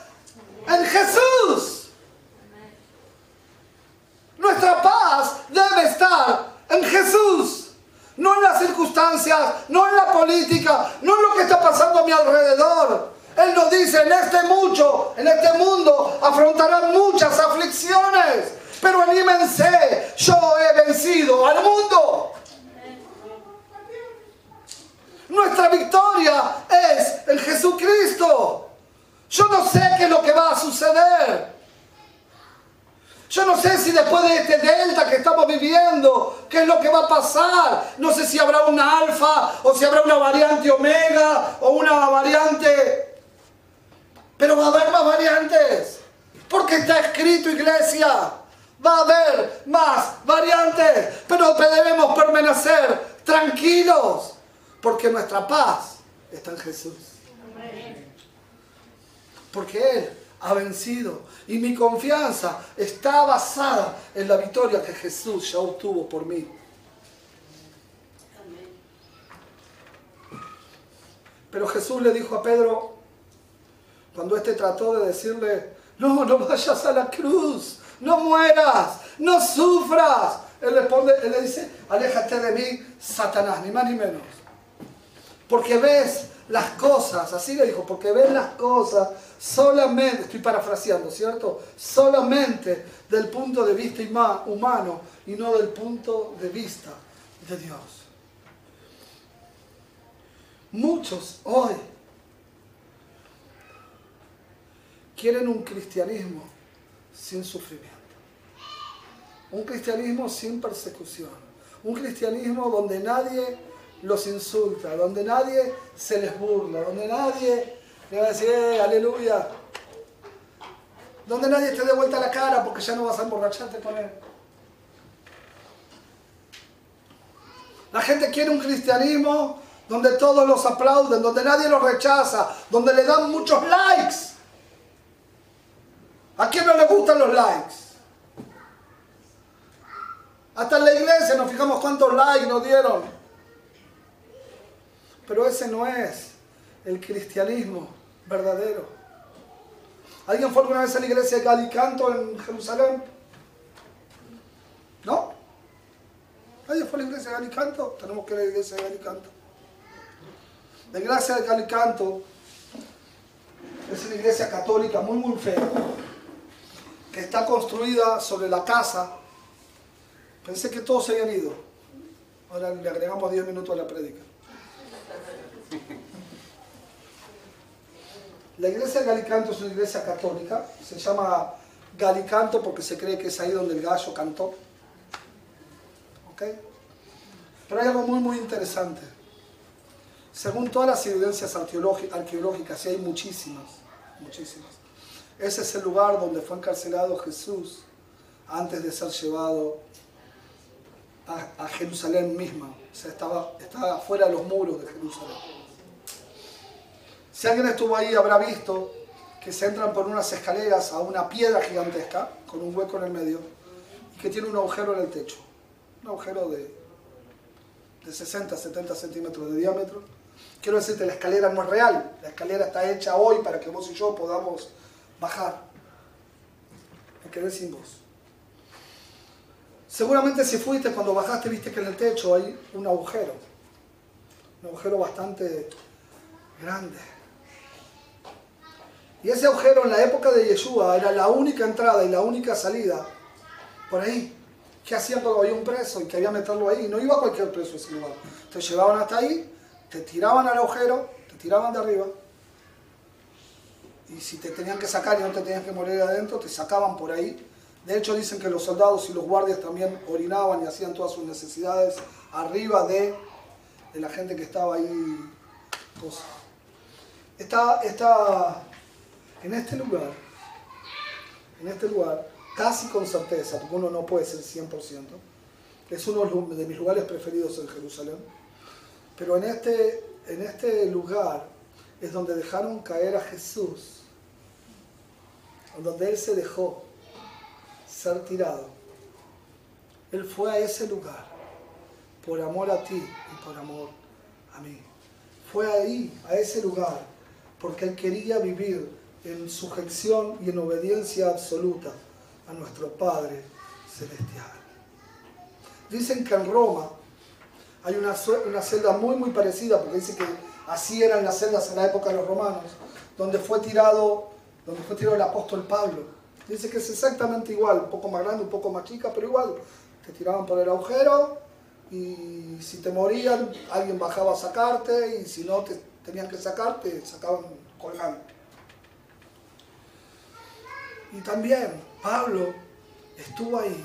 En Jesús. Nuestra paz debe estar en Jesús no en las circunstancias, no en la política, no en lo que está pasando a mi alrededor. Él nos dice, en este mucho, en este mundo afrontarán muchas aflicciones, pero anímense, yo he vencido al mundo. Nuestra victoria es en Jesucristo. Yo no sé qué es lo que va a suceder. Yo no sé si después de este delta que estamos viviendo, qué es lo que va a pasar. No sé si habrá una alfa o si habrá una variante omega o una variante... Pero va a haber más variantes. Porque está escrito, iglesia. Va a haber más variantes. Pero debemos permanecer tranquilos. Porque nuestra paz está en Jesús. Porque Él ha vencido. Y mi confianza está basada en la victoria que Jesús ya obtuvo por mí. Pero Jesús le dijo a Pedro, cuando éste trató de decirle, no, no vayas a la cruz, no mueras, no sufras. Él responde, él le dice, aléjate de mí, Satanás, ni más ni menos. Porque ves las cosas, así le dijo, porque ves las cosas solamente, estoy parafraseando, ¿cierto? Solamente del punto de vista humano y no del punto de vista de Dios. Muchos hoy quieren un cristianismo sin sufrimiento, un cristianismo sin persecución, un cristianismo donde nadie los insulta, donde nadie se les burla, donde nadie le va a decir, eh, aleluya. Donde nadie te dé vuelta la cara porque ya no vas a emborracharte con él. La gente quiere un cristianismo donde todos los aplauden, donde nadie los rechaza, donde le dan muchos likes. ¿A quién no le gustan los likes? Hasta en la iglesia nos fijamos cuántos likes nos dieron. Pero ese no es el cristianismo verdadero. ¿Alguien fue alguna vez a la iglesia de Galicanto en Jerusalén? ¿No? ¿Alguien fue a la iglesia de Galicanto? Tenemos que ir a la iglesia de Galicanto. La iglesia de Galicanto es una iglesia católica muy muy fea, que está construida sobre la casa. Pensé que todos se habían ido. Ahora le agregamos 10 minutos a la prédica. La iglesia de Galicanto es una iglesia católica, se llama Galicanto porque se cree que es ahí donde el gallo cantó. ¿Ok? Pero hay algo muy, muy interesante. Según todas las evidencias arqueológicas, y hay muchísimas, muchísimas, ese es el lugar donde fue encarcelado Jesús antes de ser llevado a, Jerusalén misma. O sea, estaba, estaba fuera de los muros de Jerusalén. Si alguien estuvo ahí habrá visto que se entran por unas escaleras a una piedra gigantesca con un hueco en el medio y que tiene un agujero en el techo. Un agujero de, de 60, 70 centímetros de diámetro. Quiero decirte, la escalera no es real. La escalera está hecha hoy para que vos y yo podamos bajar. Me quedé sin vos. Seguramente si fuiste cuando bajaste viste que en el techo hay un agujero. Un agujero bastante grande. Y ese agujero en la época de Yeshua era la única entrada y la única salida por ahí. ¿Qué hacían cuando había un preso y quería meterlo ahí? No iba cualquier preso a ese lugar. Te llevaban hasta ahí, te tiraban al agujero, te tiraban de arriba. Y si te tenían que sacar y no te tenían que morir adentro, te sacaban por ahí. De hecho, dicen que los soldados y los guardias también orinaban y hacían todas sus necesidades arriba de, de la gente que estaba ahí. Está, está en este lugar, en este lugar, casi con certeza, porque uno no puede ser 100%, es uno de mis lugares preferidos en Jerusalén, pero en este, en este lugar es donde dejaron caer a Jesús, donde Él se dejó ser tirado. Él fue a ese lugar por amor a ti y por amor a mí. Fue ahí, a ese lugar, porque Él quería vivir en sujeción y en obediencia absoluta a nuestro Padre Celestial. Dicen que en Roma hay una, una celda muy muy parecida, porque dice que así eran las celdas en la época de los romanos, donde fue tirado, donde fue tirado el apóstol Pablo. Dice que es exactamente igual, un poco más grande, un poco más chica, pero igual. Te tiraban por el agujero y si te morían, alguien bajaba a sacarte y si no te tenían que sacarte, sacaban colgando. Y también Pablo estuvo ahí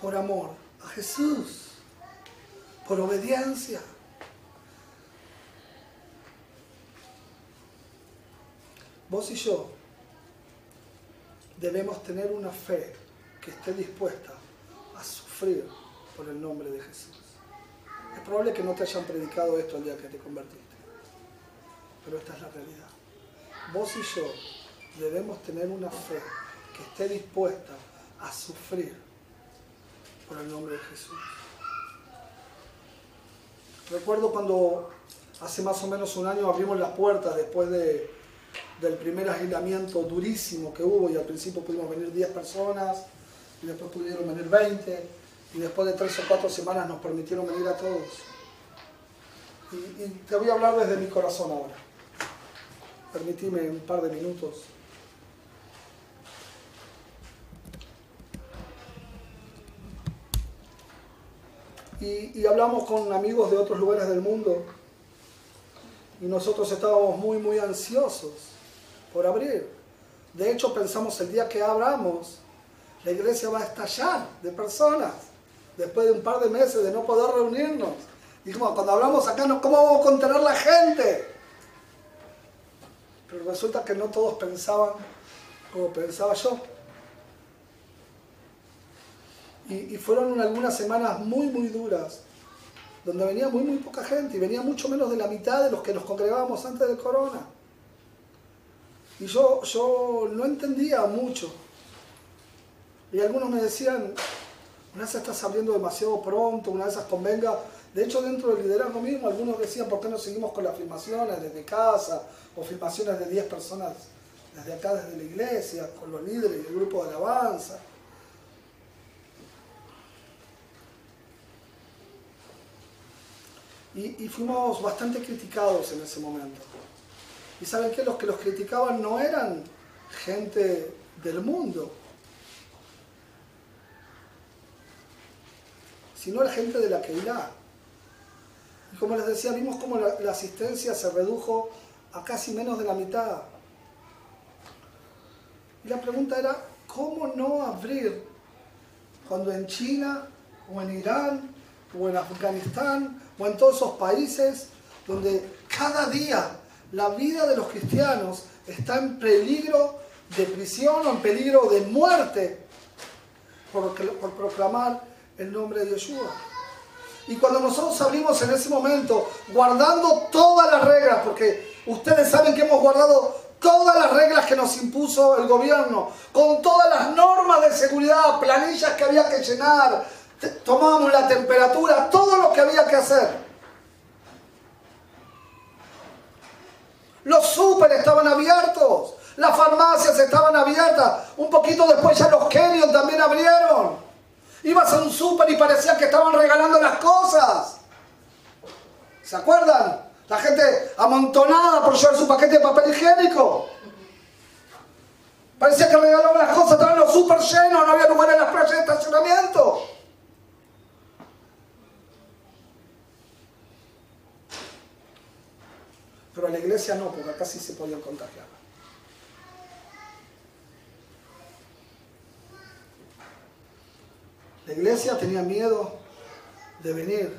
por amor a Jesús, por obediencia. Vos y yo debemos tener una fe que esté dispuesta a sufrir por el nombre de Jesús. Es probable que no te hayan predicado esto el día que te convertiste, pero esta es la realidad. Vos y yo debemos tener una fe que esté dispuesta a sufrir por el nombre de Jesús. Recuerdo cuando hace más o menos un año abrimos las puertas después de, del primer aislamiento durísimo que hubo y al principio pudimos venir 10 personas y después pudieron venir 20 y después de 3 o 4 semanas nos permitieron venir a todos. Y, y te voy a hablar desde mi corazón ahora. Permitime un par de minutos. Y, hablamos con amigos de otros lugares del mundo y nosotros estábamos muy, muy ansiosos por abrir. De hecho, pensamos el día que abramos, la iglesia va a estallar de personas después de un par de meses de no poder reunirnos. Como cuando hablamos acá, ¿cómo vamos a contener la gente? Pero resulta que no todos pensaban como pensaba yo. Y, fueron algunas semanas muy, muy duras, donde venía muy, muy poca gente y venía mucho menos de la mitad de los que nos congregábamos antes del corona. Y yo, yo no entendía mucho Y algunos me decían, una vez estás abriendo demasiado pronto, una vez convenga. De hecho, dentro del liderazgo mismo, algunos decían, ¿por qué no seguimos con las filmaciones desde casa o filmaciones de 10 personas desde acá, desde la iglesia, con los líderes y el grupo de alabanza? Y, fuimos bastante criticados en ese momento. ¿Y saben qué? Los que los criticaban no eran gente del mundo, sino la gente de la que irá. Y como les decía, vimos cómo la, asistencia se redujo a casi menos de la mitad. Y la pregunta era, ¿cómo no abrir cuando en China o en Irán o en Afganistán o en todos esos países donde cada día la vida de los cristianos está en peligro de prisión o en peligro de muerte por, por proclamar el nombre de Yeshua. Y cuando nosotros abrimos en ese momento, guardando todas las reglas, porque ustedes saben que hemos guardado todas las reglas que nos impuso el gobierno, con todas las normas de seguridad, planillas que había que llenar, tomábamos la temperatura, todo lo que había que hacer. Los súper estaban abiertos, las farmacias estaban abiertas, un poquito después ya los kenios también abrieron. Ibas a un súper y parecía que estaban regalando las cosas. ¿Se acuerdan? La gente amontonada por llevar su paquete de papel higiénico. Parecía que regalaban las cosas, estaban los súper llenos, no había lugar en las playas de estacionamiento. Pero a la iglesia no, porque acá sí se podían contagiar. La iglesia tenía miedo de venir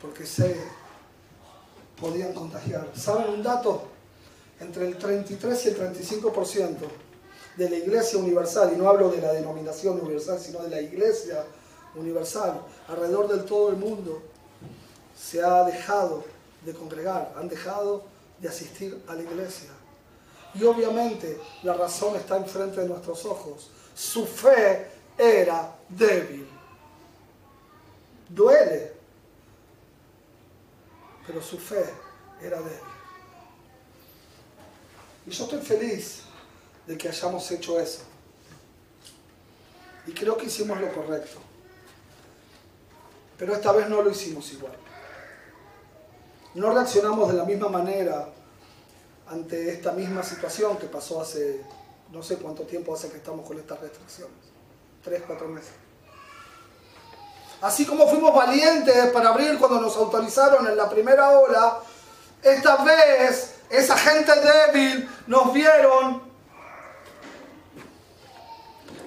porque se podían contagiar. ¿Saben un dato? Entre el 33 y el 35% de la iglesia universal, y no hablo de la denominación universal, sino de la iglesia universal, alrededor del todo el mundo, se ha dejado de congregar, han dejado de asistir a la iglesia. Y obviamente la razón está enfrente de nuestros ojos. Su fe era débil. Duele, pero su fe era débil. Y yo estoy feliz de que hayamos hecho eso. Y creo que hicimos lo correcto. Pero esta vez no lo hicimos igual. No reaccionamos de la misma manera ante esta misma situación que pasó hace no sé cuánto tiempo hace que estamos con estas restricciones tres, cuatro meses. Así como fuimos valientes para abrir cuando nos autorizaron en la primera ola, esta vez esa gente débil nos vieron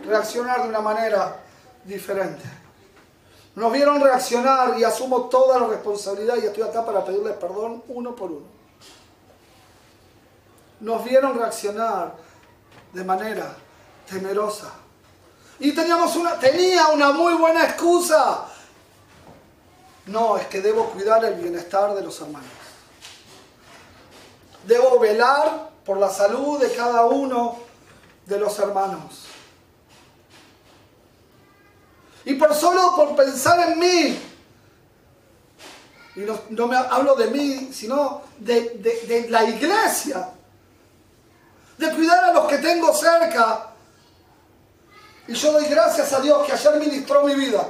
reaccionar de una manera diferente. Nos vieron reaccionar y asumo toda la responsabilidad y estoy acá para pedirles perdón uno por uno. Nos vieron reaccionar de manera temerosa y teníamos una, tenía una muy buena excusa. No, es que debo cuidar el bienestar de los hermanos. Debo velar por la salud de cada uno de los hermanos. Y por solo por pensar en mí, y no, me hablo de mí, sino de, de la iglesia, de cuidar a los que tengo cerca, y yo doy gracias a Dios que ayer ministró mi vida.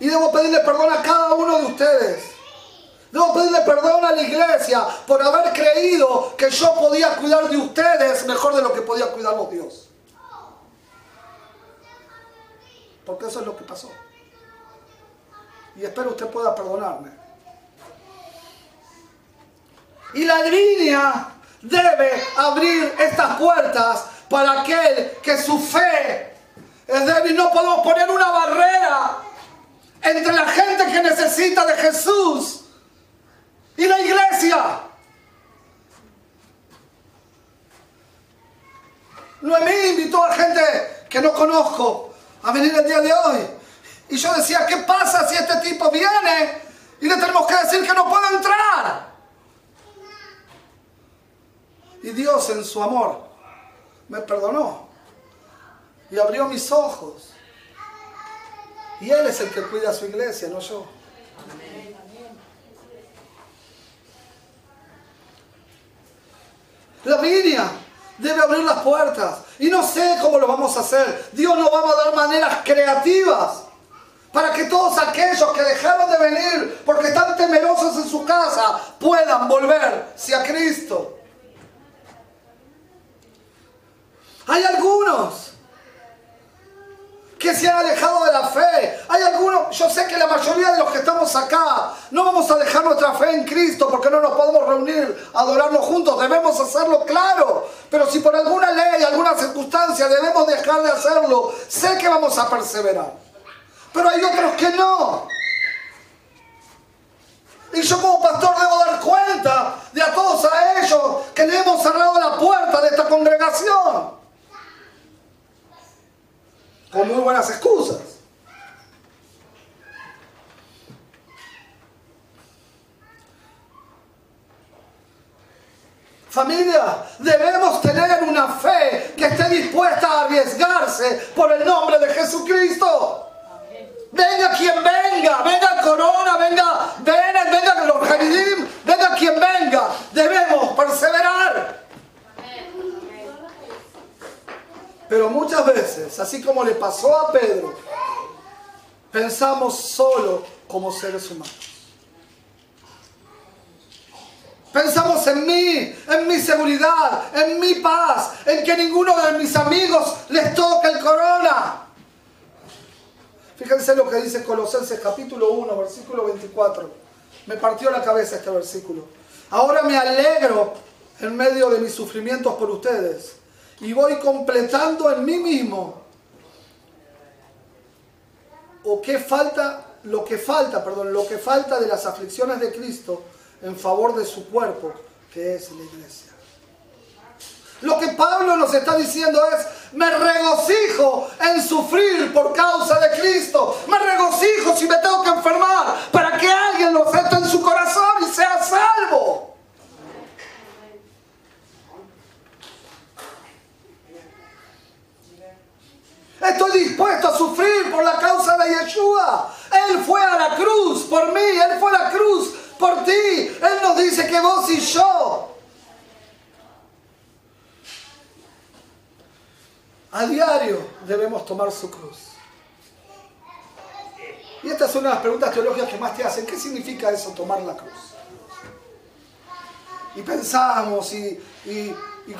Y debo pedirle perdón a cada uno de ustedes. Debo pedirle perdón a la iglesia por haber creído que yo podía cuidar de ustedes mejor de lo que podía cuidarlos Dios. Porque eso es lo que pasó. Y espero usted pueda perdonarme. Y la línea debe abrir estas puertas para aquel que su fe es débil. No podemos poner una barrera entre la gente que necesita de Jesús y la iglesia. Noemí invitó a gente que no conozco a venir el día de hoy. Y yo decía, ¿qué pasa si este tipo viene y le tenemos que decir que no puede entrar? Y Dios en su amor me perdonó. y abrió mis ojos. Y Él es el que cuida a su iglesia, no yo. La Biblia debe abrir las puertas. Y no sé cómo lo vamos a hacer. Dios nos va a dar maneras creativas para que todos aquellos que dejaron de venir porque están temerosos en su casa puedan volverse a Cristo. Hay algunos que se han alejado de la fe. Hay algunos, yo sé que la mayoría de los que estamos acá no vamos a dejar nuestra fe en Cristo porque no nos podemos reunir, adorarlo juntos, debemos hacerlo claro. Pero si por alguna ley, alguna circunstancia debemos dejar de hacerlo, sé que vamos a perseverar. Pero hay otros que no. Y yo como pastor debo dar cuenta de a todos a ellos que le hemos cerrado la puerta de esta congregación con muy buenas excusas. Familia, debemos tener una fe que esté dispuesta a arriesgarse por el nombre de Jesucristo. Venga quien venga, Corona, venga Bennett, venga los Jaridim, venga quien venga. Debemos perseverar. Pero muchas veces, así como le pasó a Pedro, pensamos solo como seres humanos. Pensamos en mí, en mi seguridad, en mi paz, en que ninguno de mis amigos les toque el corona. Fíjense lo que dice Colosenses capítulo 1, versículo 24. Me partió la cabeza este versículo. Ahora me alegro en medio de mis sufrimientos por ustedes y voy completando en mí mismo o qué falta, lo que falta, perdón, lo que falta de las aflicciones de Cristo en favor de su cuerpo, que es la iglesia. Lo que Pablo nos está diciendo es, me regocijo en sufrir por causa de Cristo. Me regocijo si me tengo que enfermar para que alguien lo acepte en su corazón y sea salvo. Estoy dispuesto a sufrir por la causa de Yeshua. Él fue a la cruz por mí, Él fue a la cruz por ti. Él nos dice que vos y yo. A diario debemos tomar su cruz. Y esta es una de las preguntas teológicas que más te hacen. ¿Qué significa eso, tomar la cruz? Y pensamos, y,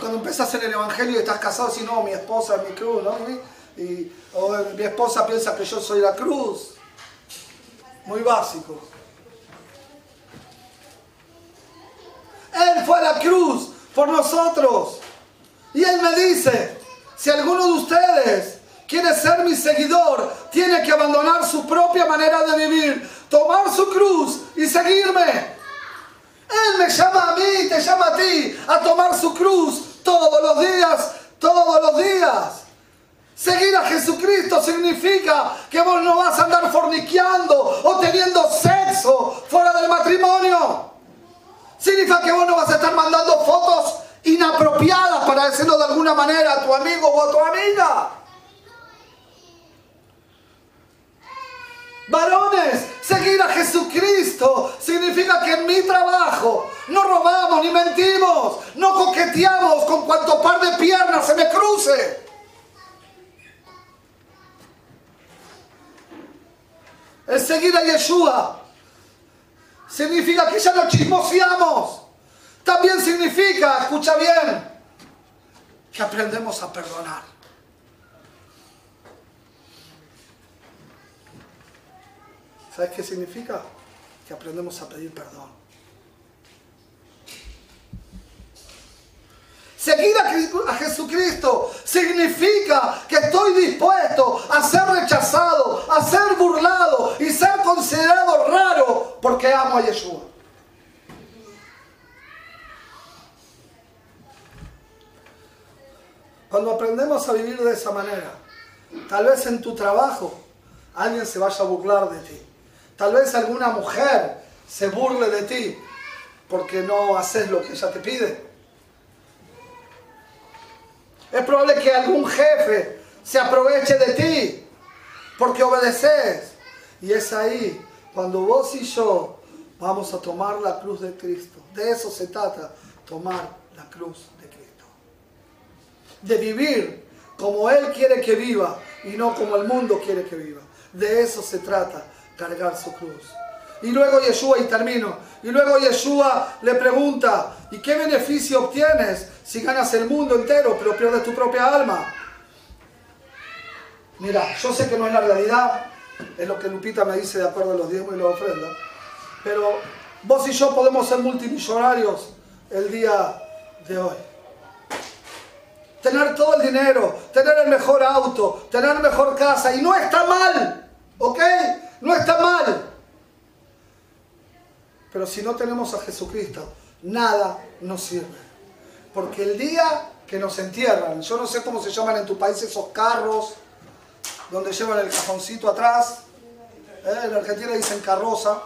cuando empezás en el Evangelio y estás casado, si no, mi esposa es mi cruz, ¿no? Y mi esposa piensa que yo soy la cruz. Muy básico. Él fue la cruz por nosotros. Y Él me dice, si alguno de ustedes quiere ser mi seguidor, tiene que abandonar su propia manera de vivir, tomar su cruz y seguirme. Él me llama a mí, te llama a ti, a tomar su cruz todos los días, todos los días. Seguir a Jesucristo significa que vos no vas a andar forniqueando o teniendo sexo fuera del matrimonio. Significa que vos no vas a estar mandando fotos inapropiadas para decirlo de alguna manera a tu amigo o a tu amiga. Varones, seguir a Jesucristo significa que en mi trabajo no robamos ni mentimos, no coqueteamos con cuanto par de piernas se me cruce. El seguir a Yeshua significa que ya no chismoseamos. También significa, escucha bien, que aprendemos a perdonar. ¿Sabes qué significa? Que aprendemos a pedir perdón. Seguir a Jesucristo significa que estoy dispuesto a ser rechazado, a ser burlado y ser considerado raro porque amo a Yeshua. Cuando aprendemos a vivir de esa manera, tal vez en tu trabajo alguien se vaya a burlar de ti. Tal vez alguna mujer se burle de ti porque no haces lo que ella te pide. Es probable que algún jefe se aproveche de ti, porque obedeces. Y es ahí cuando vos y yo vamos a tomar la cruz de Cristo. De eso se trata, tomar la cruz de Cristo. De vivir como Él quiere que viva y no como el mundo quiere que viva. De eso se trata, cargar su cruz. Y luego Yeshua, y termino, y luego Yeshua le pregunta, ¿y qué beneficio obtienes si ganas el mundo entero pero pierdes tu propia alma? Mira, yo sé que no es la realidad, es lo que Lupita me dice de acuerdo a los diezmos y las ofrendas, pero vos y yo podemos ser multimillonarios el día de hoy. Tener todo el dinero, tener el mejor auto, tener mejor casa, y no está mal, ¿ok? No está mal. Pero si no tenemos a Jesucristo, nada nos sirve. Porque el día que nos entierran, yo no sé cómo se llaman en tu país esos carros, donde llevan el cajoncito atrás, ¿eh? en Argentina dicen carroza,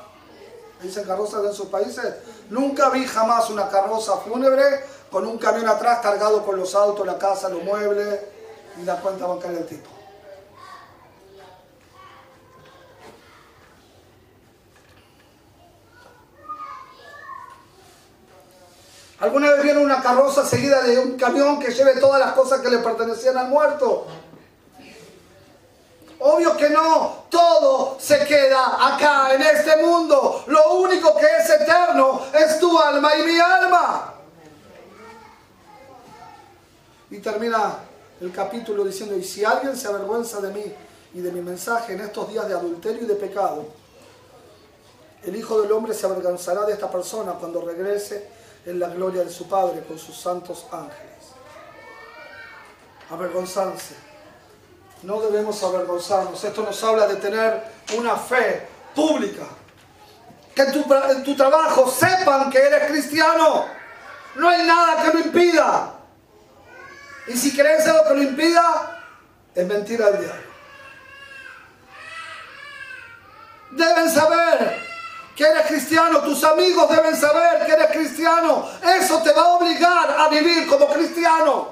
dicen carroza en sus países. Nunca vi jamás una carroza fúnebre con un camión atrás cargado con los autos, la casa, los muebles y la cuenta bancaria del tipo. ¿Alguna vez vieron una carroza seguida de un camión que lleve todas las cosas que le pertenecían al muerto? Obvio que no, todo se queda acá en este mundo. Lo único que es eterno es tu alma y mi alma. Y termina el capítulo diciendo, y si alguien se avergüenza de mí y de mi mensaje en estos días de adulterio y de pecado, el Hijo del Hombre se avergonzará de esta persona cuando regrese en la gloria de su Padre con sus santos ángeles. Avergonzarse. No debemos avergonzarnos. Esto nos habla de tener una fe pública. Que en tu, en tu trabajo sepan que eres cristiano. No hay nada que lo impida. Y si crees algo que lo impida, es mentira al diablo. Deben saber que eres cristiano, tus amigos deben saber que eres cristiano. Eso te va a obligar a vivir como cristiano.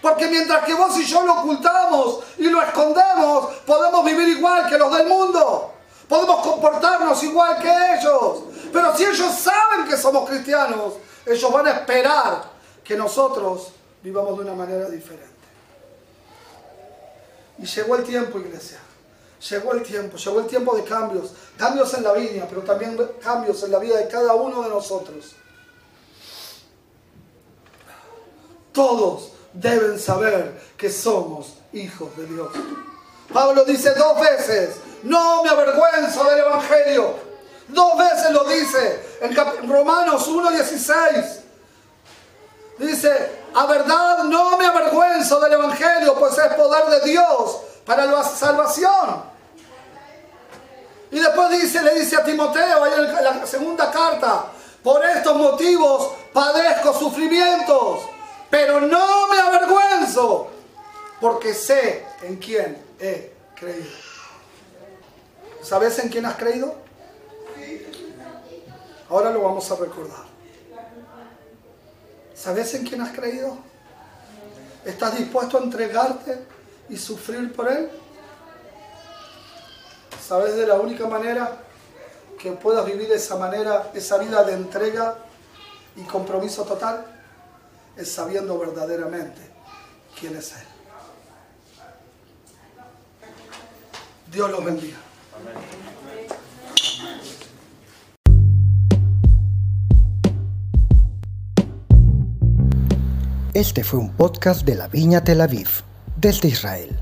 Porque mientras que vos y yo lo ocultamos y lo escondemos, podemos vivir igual que los del mundo. Podemos comportarnos igual que ellos. Pero si ellos saben que somos cristianos, ellos van a esperar que nosotros vivamos de una manera diferente. Y llegó el tiempo, iglesia. Llegó el tiempo, llegó el tiempo de cambios. Cambios en la viña, pero también cambios en la vida de cada uno de nosotros. Todos deben saber que somos hijos de Dios. Pablo dice dos veces, no me avergüenzo del Evangelio. Dos veces lo dice en Romanos 1.16. Dice, a verdad no me avergüenzo del Evangelio, pues es poder de Dios para la salvación. Y después dice, le dice a Timoteo, ahí en la segunda carta, por estos motivos padezco sufrimientos, pero no me avergüenzo, porque sé en quién he creído. ¿Sabes en quién has creído? Ahora lo vamos a recordar. ¿Sabes en quién has creído? ¿Estás dispuesto a entregarte y sufrir por Él? ¿Sabes de la única manera que puedas vivir esa manera, esa vida de entrega y compromiso total? Es sabiendo verdaderamente quién es Él. Dios los bendiga. Este fue un podcast de la Viña Tel Aviv, desde Israel.